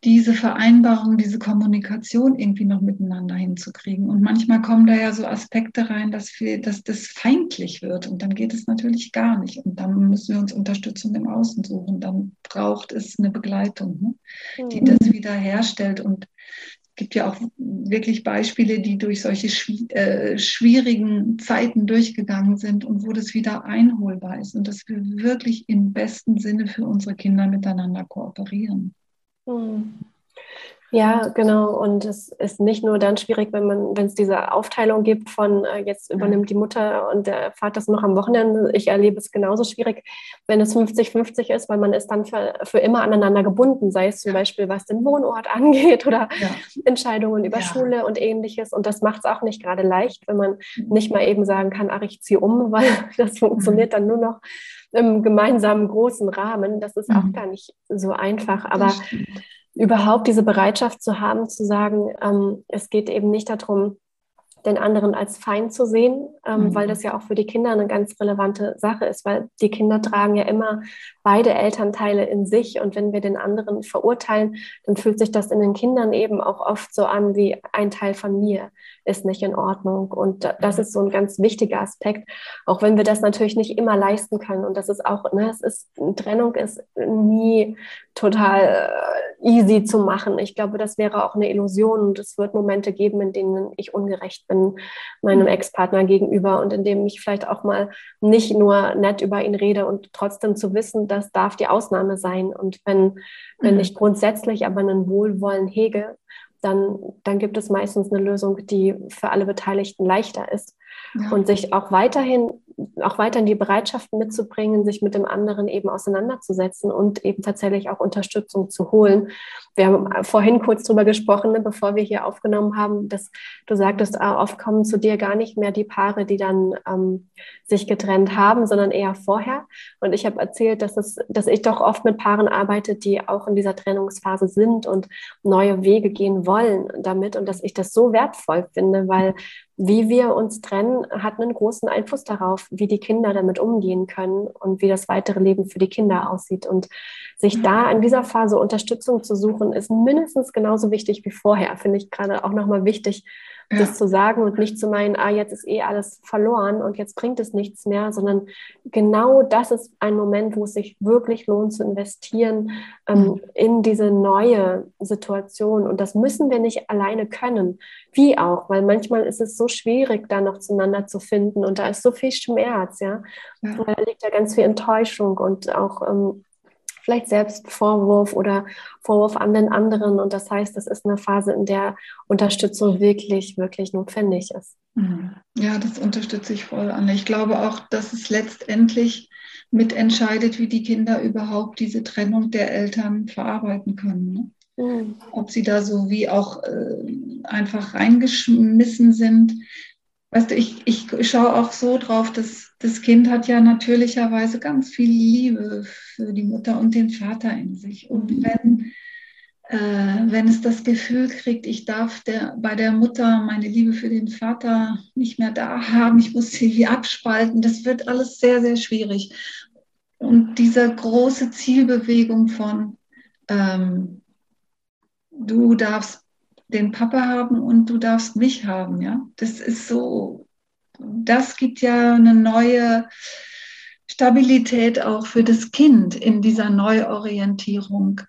diese Vereinbarung, diese Kommunikation irgendwie noch miteinander hinzukriegen. Und manchmal kommen da ja so Aspekte rein, dass, wir, dass das feindlich wird. Und dann geht es natürlich gar nicht. Und dann müssen wir uns Unterstützung im Außen suchen. Dann braucht es eine Begleitung, ne? die mhm. das wieder herstellt. Und es gibt ja auch wirklich Beispiele, die durch solche äh, schwierigen Zeiten durchgegangen sind und wo das wieder einholbar ist und dass wir wirklich im besten Sinne für unsere Kinder miteinander kooperieren. Hm. Ja, genau. Und es ist nicht nur dann schwierig, wenn man, wenn es diese Aufteilung gibt von äh, jetzt übernimmt die Mutter und der Vater ist noch am Wochenende. Ich erlebe es genauso schwierig, wenn es 50-50 ist, weil man ist dann für, für immer aneinander gebunden, sei es zum Beispiel, was den Wohnort *laughs* angeht oder ja. Entscheidungen über ja. Schule und ähnliches. Und das macht es auch nicht gerade leicht, wenn man mhm. nicht mal eben sagen kann, ach, ich ziehe um, *laughs* weil das funktioniert mhm. dann nur noch im gemeinsamen großen Rahmen. Das ist auch mhm. gar nicht so einfach. Aber überhaupt diese Bereitschaft zu haben, zu sagen, ähm, es geht eben nicht darum, den anderen als Feind zu sehen, ähm, mhm. weil das ja auch für die Kinder eine ganz relevante Sache ist, weil die Kinder tragen ja immer beide Elternteile in sich. Und wenn wir den anderen verurteilen, dann fühlt sich das in den Kindern eben auch oft so an wie ein Teil von mir ist nicht in Ordnung. Und das ist so ein ganz wichtiger Aspekt, auch wenn wir das natürlich nicht immer leisten können. Und das ist auch, ne, es ist, Trennung ist nie total äh, easy zu machen. Ich glaube, das wäre auch eine Illusion und es wird Momente geben, in denen ich ungerecht bin meinem mhm. Ex-Partner gegenüber und in dem ich vielleicht auch mal nicht nur nett über ihn rede und trotzdem zu wissen, das darf die Ausnahme sein. Und wenn, wenn mhm. ich grundsätzlich aber einen Wohlwollen hege, dann, dann gibt es meistens eine Lösung, die für alle Beteiligten leichter ist. Ja. Und sich auch weiterhin, auch weiterhin die Bereitschaft mitzubringen, sich mit dem anderen eben auseinanderzusetzen und eben tatsächlich auch Unterstützung zu holen. Wir haben vorhin kurz drüber gesprochen, ne, bevor wir hier aufgenommen haben, dass du sagtest, ah, oft kommen zu dir gar nicht mehr die Paare, die dann ähm, sich getrennt haben, sondern eher vorher. Und ich habe erzählt, dass, es, dass ich doch oft mit Paaren arbeite, die auch in dieser Trennungsphase sind und neue Wege gehen wollen damit und dass ich das so wertvoll finde, weil wie wir uns trennen, hat einen großen Einfluss darauf, wie die Kinder damit umgehen können und wie das weitere Leben für die Kinder aussieht. Und sich da in dieser Phase Unterstützung zu suchen, ist mindestens genauso wichtig wie vorher, finde ich gerade auch nochmal wichtig, ja. das zu sagen und nicht zu meinen, ah, jetzt ist eh alles verloren und jetzt bringt es nichts mehr, sondern genau das ist ein Moment, wo es sich wirklich lohnt zu investieren ähm, mhm. in diese neue Situation. Und das müssen wir nicht alleine können. Wie auch, weil manchmal ist es so schwierig, da noch zueinander zu finden und da ist so viel Schmerz, ja. ja. Da liegt ja ganz viel Enttäuschung und auch ähm, vielleicht Selbstvorwurf oder Vorwurf an den anderen. Und das heißt, das ist eine Phase, in der Unterstützung wirklich, wirklich notwendig ist. Mhm. Ja, das unterstütze ich voll, Anne. Ich glaube auch, dass es letztendlich mitentscheidet, wie die Kinder überhaupt diese Trennung der Eltern verarbeiten können. Ne? Mhm. Ob sie da so wie auch äh, einfach reingeschmissen sind. Weißt du, ich, ich schaue auch so drauf, dass das Kind hat ja natürlicherweise ganz viel Liebe für die Mutter und den Vater in sich. Und mhm. wenn äh, wenn es das Gefühl kriegt, ich darf der, bei der Mutter meine Liebe für den Vater nicht mehr da haben, ich muss sie wie abspalten, das wird alles sehr, sehr schwierig. Und diese große Zielbewegung von, ähm, du darfst den Papa haben und du darfst mich haben, ja, das ist so, das gibt ja eine neue Stabilität auch für das Kind in dieser Neuorientierung.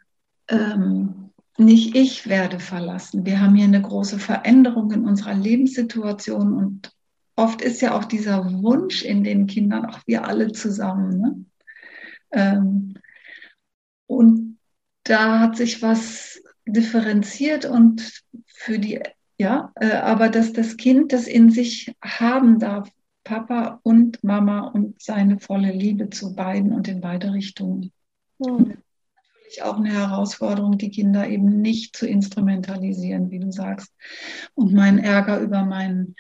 Ähm, nicht ich werde verlassen. Wir haben hier eine große Veränderung in unserer Lebenssituation und oft ist ja auch dieser Wunsch in den Kindern, auch wir alle zusammen. Ne? Ähm, und da hat sich was differenziert und für die, ja, äh, aber dass das Kind das in sich haben darf, Papa und Mama und seine volle Liebe zu beiden und in beide Richtungen. Mhm. Natürlich auch eine Herausforderung, die Kinder eben nicht zu instrumentalisieren, wie du sagst. Und meinen Ärger über meinen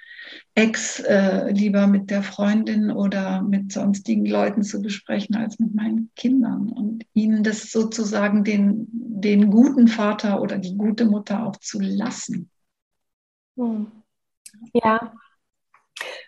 Ex äh, lieber mit der Freundin oder mit sonstigen Leuten zu besprechen als mit meinen Kindern und ihnen das sozusagen den, den guten Vater oder die gute Mutter auch zu lassen. Hm. Ja,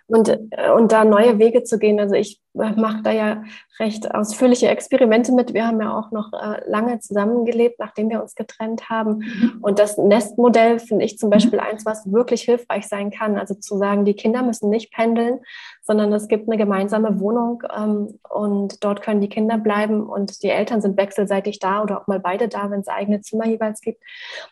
und, äh, und da neue Wege zu gehen. Also ich äh, mache da ja recht ausführliche Experimente mit. Wir haben ja auch noch äh, lange zusammengelebt, nachdem wir uns getrennt haben. Mhm. Und das Nestmodell finde ich zum mhm. Beispiel mhm. eins, was wirklich hilfreich sein kann. Also zu sagen, die Kinder müssen nicht pendeln, sondern es gibt eine gemeinsame Wohnung ähm, und dort können die Kinder bleiben und die Eltern sind wechselseitig da oder auch mal beide da, wenn es eigene Zimmer jeweils gibt.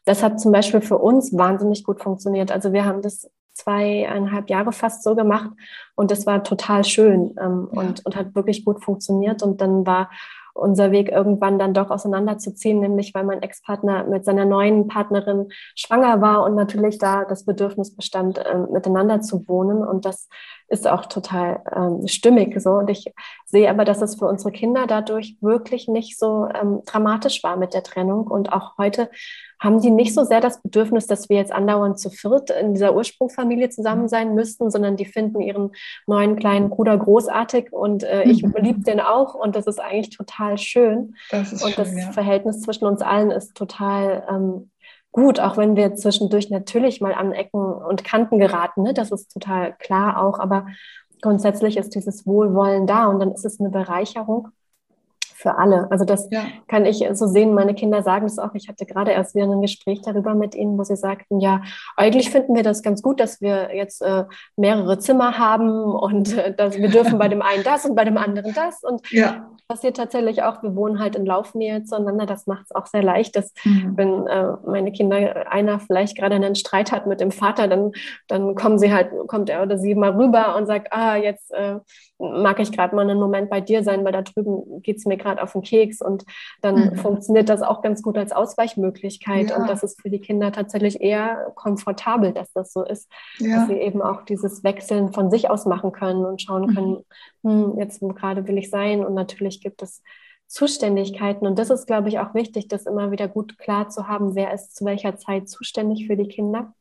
Das hat zum Beispiel für uns wahnsinnig gut funktioniert. Also wir haben das zweieinhalb Jahre fast so gemacht und das war total schön ähm, ja. und, und hat wirklich gut funktioniert. Und dann war unser Weg irgendwann dann doch auseinanderzuziehen, nämlich weil mein Ex-Partner mit seiner neuen Partnerin schwanger war und natürlich da das Bedürfnis bestand, äh, miteinander zu wohnen. Und das ist auch total ähm, stimmig so. Und ich sehe aber, dass es für unsere Kinder dadurch wirklich nicht so ähm, dramatisch war mit der Trennung. Und auch heute haben die nicht so sehr das Bedürfnis, dass wir jetzt andauernd zu viert in dieser Ursprungsfamilie zusammen sein müssten, sondern die finden ihren neuen kleinen Bruder großartig und äh, ich mhm. liebe den auch und das ist eigentlich total schön. Das und schön, das ja. Verhältnis zwischen uns allen ist total ähm, gut, auch wenn wir zwischendurch natürlich mal an Ecken und Kanten geraten, ne? das ist total klar auch, aber grundsätzlich ist dieses Wohlwollen da und dann ist es eine Bereicherung für alle. Also das ja. kann ich so sehen. Meine Kinder sagen es auch. Ich hatte gerade erst wieder ein Gespräch darüber mit ihnen, wo sie sagten, ja, eigentlich finden wir das ganz gut, dass wir jetzt äh, mehrere Zimmer haben und äh, dass wir dürfen bei *laughs* dem einen das und bei dem anderen das. Und ja. passiert tatsächlich auch, wir wohnen halt in Laufnähe zueinander. Das macht es auch sehr leicht, dass mhm. wenn äh, meine Kinder einer vielleicht gerade einen Streit hat mit dem Vater, dann, dann kommen sie halt, kommt er oder sie mal rüber und sagt, ah, jetzt äh, mag ich gerade mal einen Moment bei dir sein, weil da drüben geht es mir gerade auf den Keks und dann mhm. funktioniert das auch ganz gut als Ausweichmöglichkeit ja. und das ist für die Kinder tatsächlich eher komfortabel, dass das so ist, ja. dass sie eben auch dieses Wechseln von sich aus machen können und schauen mhm. können, mhm. hm, jetzt gerade will ich sein und natürlich gibt es Zuständigkeiten und das ist, glaube ich, auch wichtig, das immer wieder gut klar zu haben, wer ist zu welcher Zeit zuständig für die Kinder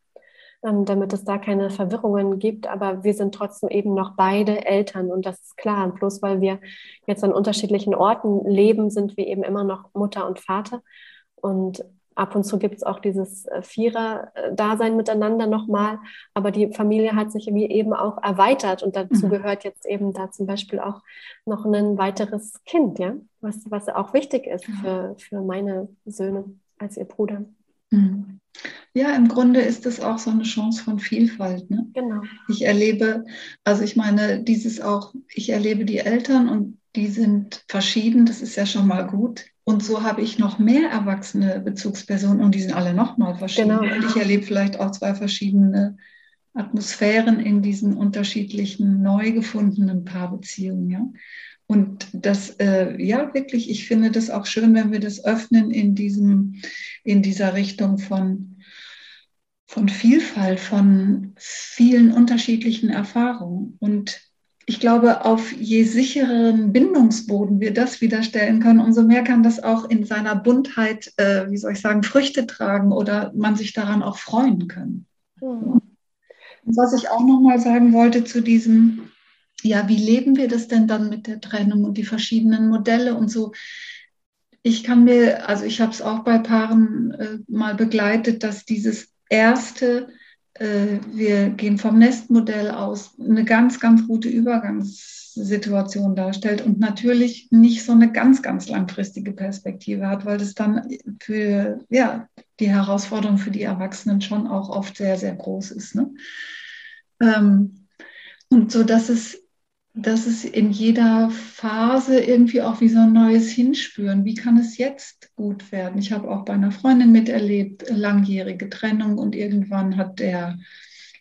damit es da keine Verwirrungen gibt. Aber wir sind trotzdem eben noch beide Eltern und das ist klar. Und bloß weil wir jetzt an unterschiedlichen Orten leben, sind wir eben immer noch Mutter und Vater. Und ab und zu gibt es auch dieses äh, Vierer-Dasein miteinander nochmal. Aber die Familie hat sich wie eben auch erweitert und dazu mhm. gehört jetzt eben da zum Beispiel auch noch ein weiteres Kind, ja, was, was auch wichtig ist für, für meine Söhne als ihr Bruder. Mhm. Ja, im Grunde ist es auch so eine Chance von Vielfalt. Ne? Genau. Ich erlebe, also ich meine, dieses auch, ich erlebe die Eltern und die sind verschieden, das ist ja schon mal gut. Und so habe ich noch mehr erwachsene Bezugspersonen und die sind alle nochmal verschieden. Genau. Und ich erlebe vielleicht auch zwei verschiedene Atmosphären in diesen unterschiedlichen neu gefundenen Paarbeziehungen. Ja? Und das, äh, ja, wirklich, ich finde das auch schön, wenn wir das öffnen in diesem, in dieser Richtung von, von Vielfalt, von vielen unterschiedlichen Erfahrungen. Und ich glaube, auf je sichereren Bindungsboden wir das wieder stellen können, umso mehr kann das auch in seiner Buntheit, äh, wie soll ich sagen, Früchte tragen oder man sich daran auch freuen können. Mhm. Was ich auch noch mal sagen wollte zu diesem ja, wie leben wir das denn dann mit der Trennung und die verschiedenen Modelle und so? ich kann mir, also ich habe es auch bei Paaren äh, mal begleitet, dass dieses erste, äh, wir gehen vom Nestmodell aus, eine ganz, ganz gute Übergangssituation darstellt und natürlich nicht so eine ganz, ganz langfristige Perspektive hat, weil das dann für ja, die Herausforderung für die Erwachsenen schon auch oft sehr, sehr groß ist. Ne? Ähm, und so, dass es dass es in jeder Phase irgendwie auch wie so ein neues Hinspüren, wie kann es jetzt gut werden? Ich habe auch bei einer Freundin miterlebt, langjährige Trennung und irgendwann hat der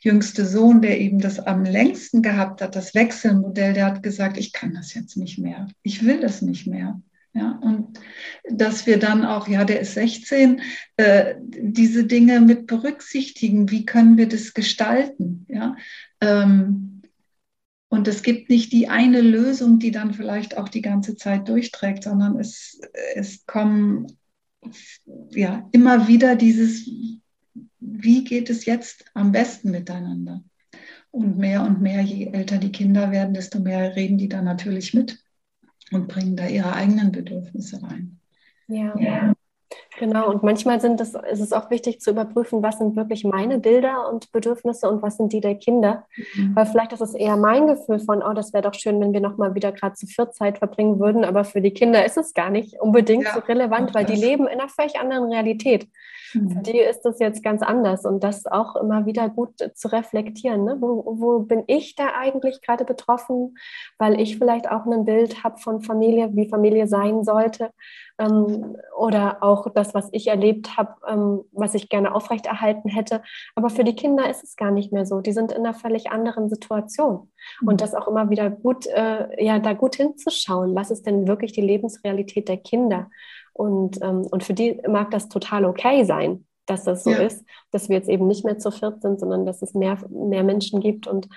jüngste Sohn, der eben das am längsten gehabt hat, das Wechselmodell, der hat gesagt, ich kann das jetzt nicht mehr, ich will das nicht mehr. Ja, und dass wir dann auch, ja, der ist 16, äh, diese Dinge mit berücksichtigen, wie können wir das gestalten? Ja, ähm, und es gibt nicht die eine Lösung, die dann vielleicht auch die ganze Zeit durchträgt, sondern es, es kommen ja immer wieder dieses, wie geht es jetzt am besten miteinander? Und mehr und mehr, je älter die Kinder werden, desto mehr reden die da natürlich mit und bringen da ihre eigenen Bedürfnisse rein. Ja. ja. Genau, und manchmal sind es, ist es auch wichtig zu überprüfen, was sind wirklich meine Bilder und Bedürfnisse und was sind die der Kinder. Mhm. Weil vielleicht ist es eher mein Gefühl von, oh, das wäre doch schön, wenn wir nochmal wieder gerade zu viert Zeit verbringen würden, aber für die Kinder ist es gar nicht unbedingt ja, so relevant, weil die leben in einer völlig anderen Realität. Mhm. Für die ist das jetzt ganz anders und das auch immer wieder gut zu reflektieren. Ne? Wo, wo bin ich da eigentlich gerade betroffen, weil ich vielleicht auch ein Bild habe von Familie, wie Familie sein sollte ähm, oder auch das, was ich erlebt habe, ähm, was ich gerne aufrechterhalten hätte. Aber für die Kinder ist es gar nicht mehr so. Die sind in einer völlig anderen Situation. Und mhm. das auch immer wieder gut, äh, ja, da gut hinzuschauen. Was ist denn wirklich die Lebensrealität der Kinder? Und, ähm, und für die mag das total okay sein, dass das so ja. ist, dass wir jetzt eben nicht mehr zu viert sind, sondern dass es mehr, mehr Menschen gibt. Und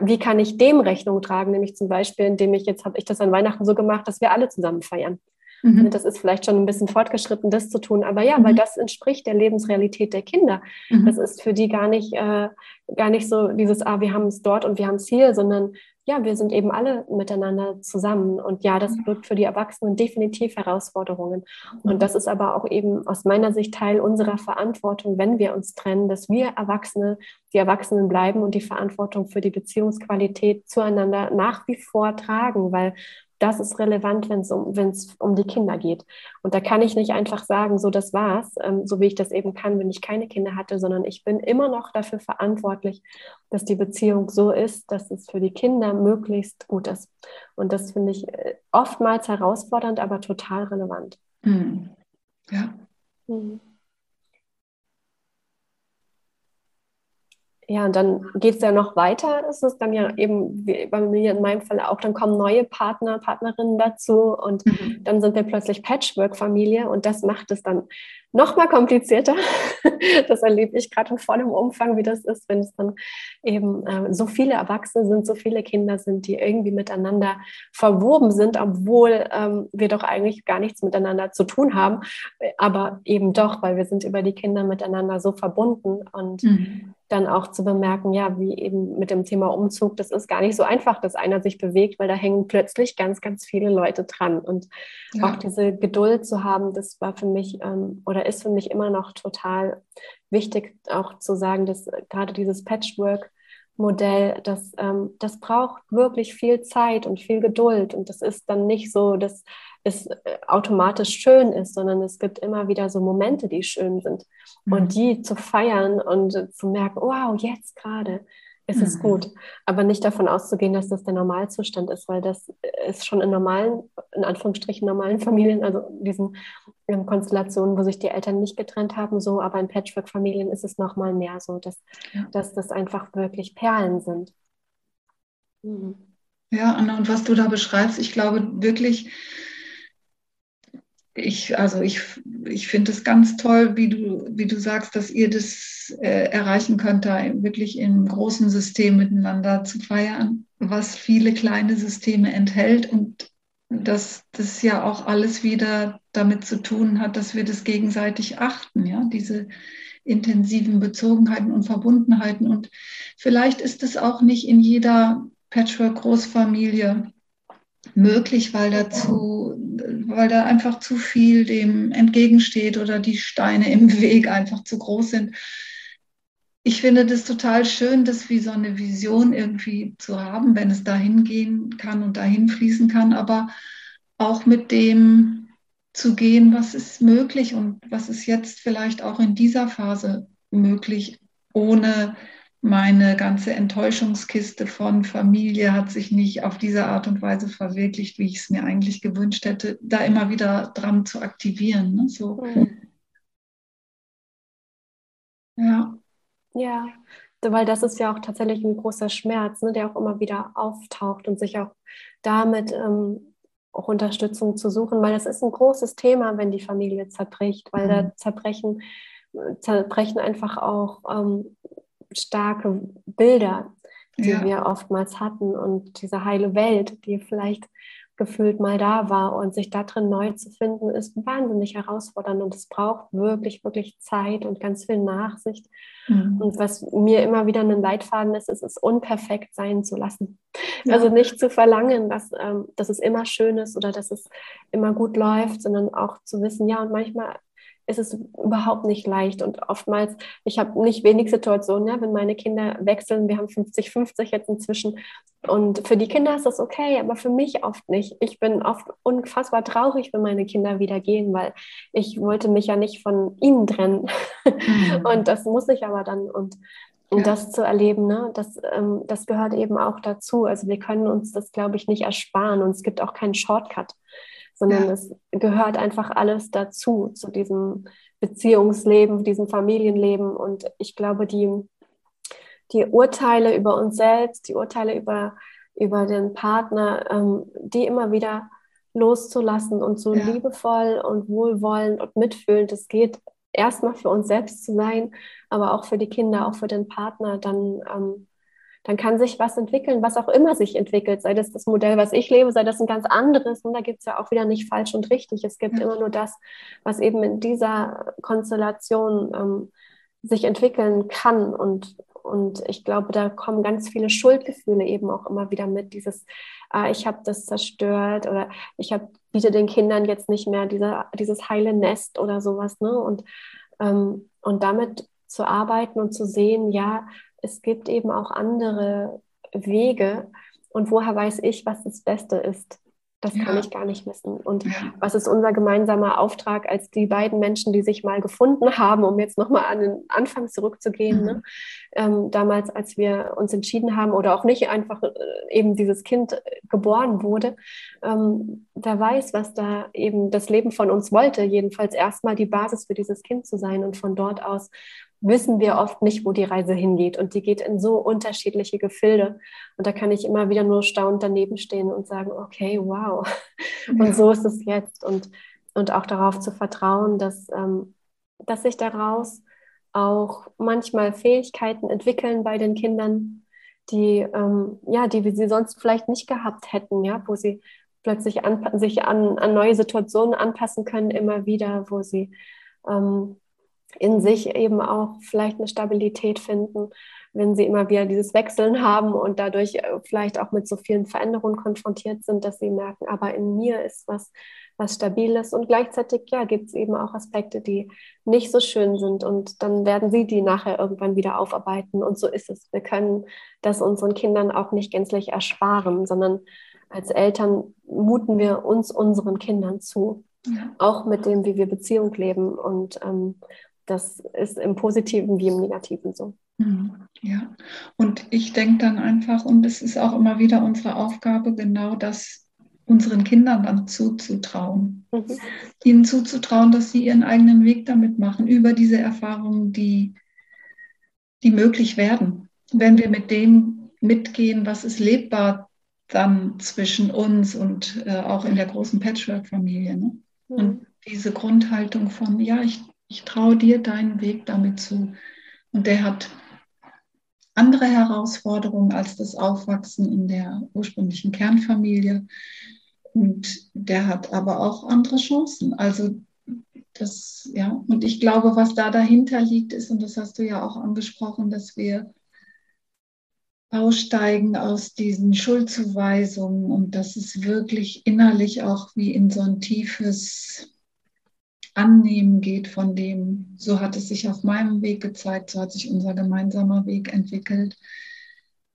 wie kann ich dem Rechnung tragen? Nämlich zum Beispiel, indem ich jetzt habe ich das an Weihnachten so gemacht, dass wir alle zusammen feiern. Mhm. Das ist vielleicht schon ein bisschen fortgeschritten, das zu tun. Aber ja, mhm. weil das entspricht der Lebensrealität der Kinder. Mhm. Das ist für die gar nicht, äh, gar nicht so dieses, ah, wir haben es dort und wir haben es hier, sondern ja, wir sind eben alle miteinander zusammen. Und ja, das birgt für die Erwachsenen definitiv Herausforderungen. Und mhm. das ist aber auch eben aus meiner Sicht Teil unserer Verantwortung, wenn wir uns trennen, dass wir Erwachsene, die Erwachsenen bleiben und die Verantwortung für die Beziehungsqualität zueinander nach wie vor tragen, weil das ist relevant, wenn es um, wenn's um die Kinder geht. Und da kann ich nicht einfach sagen, so das war's, ähm, so wie ich das eben kann, wenn ich keine Kinder hatte, sondern ich bin immer noch dafür verantwortlich, dass die Beziehung so ist, dass es für die Kinder möglichst gut ist. Und das finde ich äh, oftmals herausfordernd, aber total relevant. Mhm. Ja. Mhm. Ja, und dann geht es ja noch weiter. Es ist dann ja eben, wie bei mir in meinem Fall auch, dann kommen neue Partner, Partnerinnen dazu und mhm. dann sind wir plötzlich Patchwork-Familie und das macht es dann noch mal komplizierter. *laughs* das erlebe ich gerade in vollem Umfang, wie das ist, wenn es dann eben äh, so viele Erwachsene sind, so viele Kinder sind, die irgendwie miteinander verwoben sind, obwohl ähm, wir doch eigentlich gar nichts miteinander zu tun haben, aber eben doch, weil wir sind über die Kinder miteinander so verbunden und mhm dann auch zu bemerken, ja, wie eben mit dem Thema Umzug, das ist gar nicht so einfach, dass einer sich bewegt, weil da hängen plötzlich ganz, ganz viele Leute dran. Und ja. auch diese Geduld zu haben, das war für mich ähm, oder ist für mich immer noch total wichtig, auch zu sagen, dass gerade dieses Patchwork, Modell, das, ähm, das braucht wirklich viel Zeit und viel Geduld. Und das ist dann nicht so, dass es äh, automatisch schön ist, sondern es gibt immer wieder so Momente, die schön sind. Mhm. Und die zu feiern und zu merken, wow, jetzt gerade ist mhm. es gut. Aber nicht davon auszugehen, dass das der Normalzustand ist, weil das ist schon in normalen, in Anführungsstrichen normalen Familien, also diesen ähm, Konstellationen, wo sich die Eltern nicht getrennt haben, so, aber in Patchwork-Familien ist es nochmal mehr so, dass, ja. dass das einfach wirklich Perlen sind. Mhm. Ja, Anna, und was du da beschreibst, ich glaube wirklich, ich, also ich, ich finde es ganz toll, wie du, wie du sagst, dass ihr das äh, erreichen könnt, da wirklich im großen System miteinander zu feiern, was viele kleine Systeme enthält und dass das ja auch alles wieder damit zu tun hat, dass wir das gegenseitig achten, ja, diese intensiven Bezogenheiten und Verbundenheiten. Und vielleicht ist es auch nicht in jeder Patchwork-Großfamilie möglich, weil dazu, weil da einfach zu viel dem entgegensteht oder die Steine im *laughs* Weg einfach zu groß sind. Ich finde das total schön, das wie so eine Vision irgendwie zu haben, wenn es dahin gehen kann und dahin fließen kann, aber auch mit dem zu gehen, was ist möglich und was ist jetzt vielleicht auch in dieser Phase möglich, ohne meine ganze Enttäuschungskiste von Familie hat sich nicht auf diese Art und Weise verwirklicht, wie ich es mir eigentlich gewünscht hätte, da immer wieder dran zu aktivieren. Ne? So. Mhm. Ja. Ja, weil das ist ja auch tatsächlich ein großer Schmerz, ne, der auch immer wieder auftaucht und sich auch damit ähm, auch Unterstützung zu suchen, weil das ist ein großes Thema, wenn die Familie zerbricht, weil mhm. da zerbrechen, zerbrechen einfach auch ähm, starke Bilder, die ja. wir oftmals hatten und diese heile Welt, die vielleicht gefühlt mal da war und sich da drin neu zu finden, ist wahnsinnig herausfordernd und es braucht wirklich, wirklich Zeit und ganz viel Nachsicht. Mhm. Und was mir immer wieder ein Leitfaden ist, ist es unperfekt sein zu lassen. Ja. Also nicht zu verlangen, dass, ähm, dass es immer schön ist oder dass es immer gut läuft, sondern auch zu wissen, ja, und manchmal ist es überhaupt nicht leicht. Und oftmals, ich habe nicht wenig Situationen, ja, wenn meine Kinder wechseln, wir haben 50-50 jetzt inzwischen. Und für die Kinder ist das okay, aber für mich oft nicht. Ich bin oft unfassbar traurig, wenn meine Kinder wieder gehen, weil ich wollte mich ja nicht von ihnen trennen. Mhm. *laughs* Und das muss ich aber dann. Und ja. das zu erleben, ne, das, ähm, das gehört eben auch dazu. Also wir können uns das, glaube ich, nicht ersparen und es gibt auch keinen Shortcut sondern ja. es gehört einfach alles dazu, zu diesem Beziehungsleben, diesem Familienleben. Und ich glaube, die, die Urteile über uns selbst, die Urteile über, über den Partner, ähm, die immer wieder loszulassen und so ja. liebevoll und wohlwollend und mitfühlend es geht, erstmal für uns selbst zu sein, aber auch für die Kinder, auch für den Partner, dann ähm, dann kann sich was entwickeln, was auch immer sich entwickelt, sei das das Modell, was ich lebe, sei das ein ganz anderes. Und da gibt es ja auch wieder nicht falsch und richtig. Es gibt ja. immer nur das, was eben in dieser Konstellation ähm, sich entwickeln kann. Und, und ich glaube, da kommen ganz viele Schuldgefühle eben auch immer wieder mit. Dieses, ah, ich habe das zerstört oder ich hab, biete den Kindern jetzt nicht mehr diese, dieses heile Nest oder sowas. Ne? Und, ähm, und damit zu arbeiten und zu sehen, ja, es gibt eben auch andere Wege. Und woher weiß ich, was das Beste ist? Das ja. kann ich gar nicht wissen. Und ja. was ist unser gemeinsamer Auftrag als die beiden Menschen, die sich mal gefunden haben, um jetzt nochmal an den Anfang zurückzugehen? Mhm. Ne? Ähm, damals, als wir uns entschieden haben oder auch nicht einfach äh, eben dieses Kind äh, geboren wurde, ähm, wer weiß, was da eben das Leben von uns wollte. Jedenfalls erstmal die Basis für dieses Kind zu sein und von dort aus wissen wir oft nicht, wo die Reise hingeht. Und die geht in so unterschiedliche Gefilde. Und da kann ich immer wieder nur staunend daneben stehen und sagen, okay, wow. *laughs* Und so ist es jetzt. Und, und auch darauf zu vertrauen, dass, ähm, dass sich daraus auch manchmal Fähigkeiten entwickeln bei den Kindern, die, ähm, ja, die wir sie sonst vielleicht nicht gehabt hätten, ja, wo sie plötzlich an, sich an, an neue Situationen anpassen können, immer wieder, wo sie ähm, in sich eben auch vielleicht eine Stabilität finden, wenn sie immer wieder dieses Wechseln haben und dadurch äh, vielleicht auch mit so vielen Veränderungen konfrontiert sind, dass sie merken, aber in mir ist was, was Stabiles und gleichzeitig ja, gibt es eben auch Aspekte, die nicht so schön sind und dann werden sie die nachher irgendwann wieder aufarbeiten und so ist es. Wir können das unseren Kindern auch nicht gänzlich ersparen, sondern als Eltern muten wir uns unseren Kindern zu. Ja. Auch mit dem, wie wir Beziehung leben und ähm, das ist im Positiven wie im Negativen so. Mhm. Ja, und ich denke dann einfach, und es ist auch immer wieder unsere Aufgabe, genau das unseren Kindern dann zuzutrauen. Mhm. Ihnen zuzutrauen, dass sie ihren eigenen Weg damit machen, über diese Erfahrungen, die, die möglich werden. Wenn wir mit dem mitgehen, was ist lebbar dann zwischen uns und äh, auch in der großen Patchwork-Familie. Ne? Mhm. Und diese Grundhaltung von, ja, ich ich traue dir deinen Weg damit zu. Und der hat andere Herausforderungen als das Aufwachsen in der ursprünglichen Kernfamilie. Und der hat aber auch andere Chancen. Also das, ja, und ich glaube, was da dahinter liegt, ist, und das hast du ja auch angesprochen, dass wir aussteigen aus diesen Schuldzuweisungen und dass es wirklich innerlich auch wie in so ein tiefes Annehmen geht von dem, so hat es sich auf meinem Weg gezeigt, so hat sich unser gemeinsamer Weg entwickelt.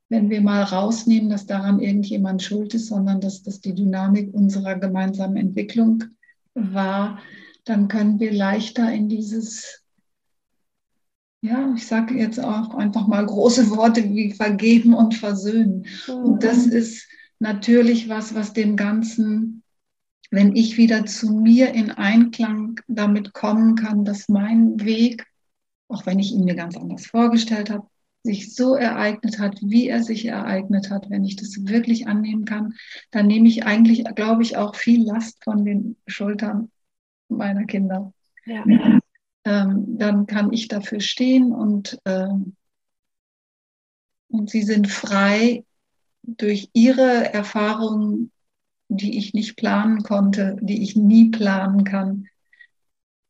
Wenn wir mal rausnehmen, dass daran irgendjemand schuld ist, sondern dass das die Dynamik unserer gemeinsamen Entwicklung war, dann können wir leichter in dieses ja, ich sage jetzt auch einfach mal große Worte wie vergeben und versöhnen. Und das mhm. ist natürlich was, was dem Ganzen, wenn ich wieder zu mir in Einklang damit kommen kann, dass mein Weg, auch wenn ich ihn mir ganz anders vorgestellt habe, sich so ereignet hat, wie er sich ereignet hat, wenn ich das wirklich annehmen kann, dann nehme ich eigentlich, glaube ich, auch viel Last von den Schultern meiner Kinder. Ja ähm, dann kann ich dafür stehen und, äh, und sie sind frei durch ihre Erfahrungen, die ich nicht planen konnte, die ich nie planen kann,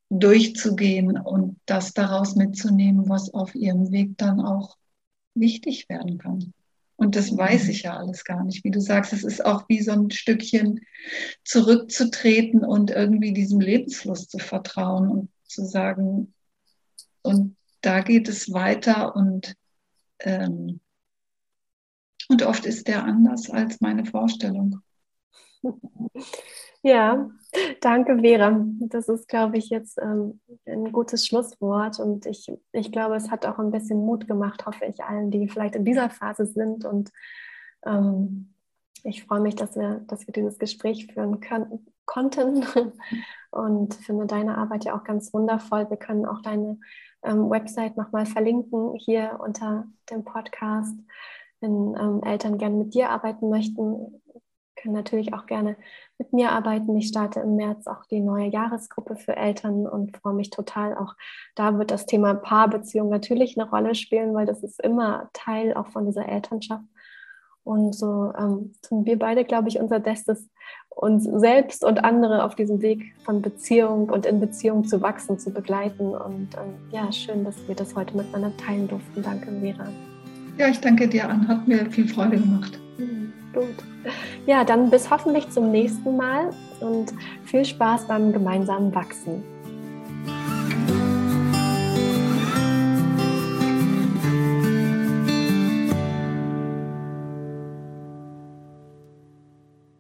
durchzugehen und das daraus mitzunehmen, was auf ihrem Weg dann auch wichtig werden kann. Und das weiß mhm. ich ja alles gar nicht. Wie du sagst, es ist auch wie so ein Stückchen zurückzutreten und irgendwie diesem Lebensfluss zu vertrauen und zu sagen, und da geht es weiter und, ähm, und oft ist der anders als meine Vorstellung. *laughs* Ja, danke Vera. Das ist, glaube ich, jetzt ähm, ein gutes Schlusswort und ich, ich glaube, es hat auch ein bisschen Mut gemacht, hoffe ich, allen, die vielleicht in dieser Phase sind und ähm, ich freue mich, dass wir, dass wir dieses Gespräch führen können, konnten *laughs* und finde deine Arbeit ja auch ganz wundervoll. Wir können auch deine ähm, Website nochmal verlinken hier unter dem Podcast. Wenn ähm, Eltern gerne mit dir arbeiten möchten, können natürlich auch gerne mit mir arbeiten. Ich starte im März auch die neue Jahresgruppe für Eltern und freue mich total. Auch da wird das Thema Paarbeziehung natürlich eine Rolle spielen, weil das ist immer Teil auch von dieser Elternschaft. Und so ähm, tun wir beide, glaube ich, unser Bestes, uns selbst und andere auf diesem Weg von Beziehung und in Beziehung zu wachsen, zu begleiten. Und ähm, ja, schön, dass wir das heute miteinander teilen durften. Danke, Vera. Ja, ich danke dir, Anne. Hat mir viel Freude gemacht. Mhm, gut. Ja, dann bis hoffentlich zum nächsten Mal und viel Spaß beim gemeinsamen Wachsen.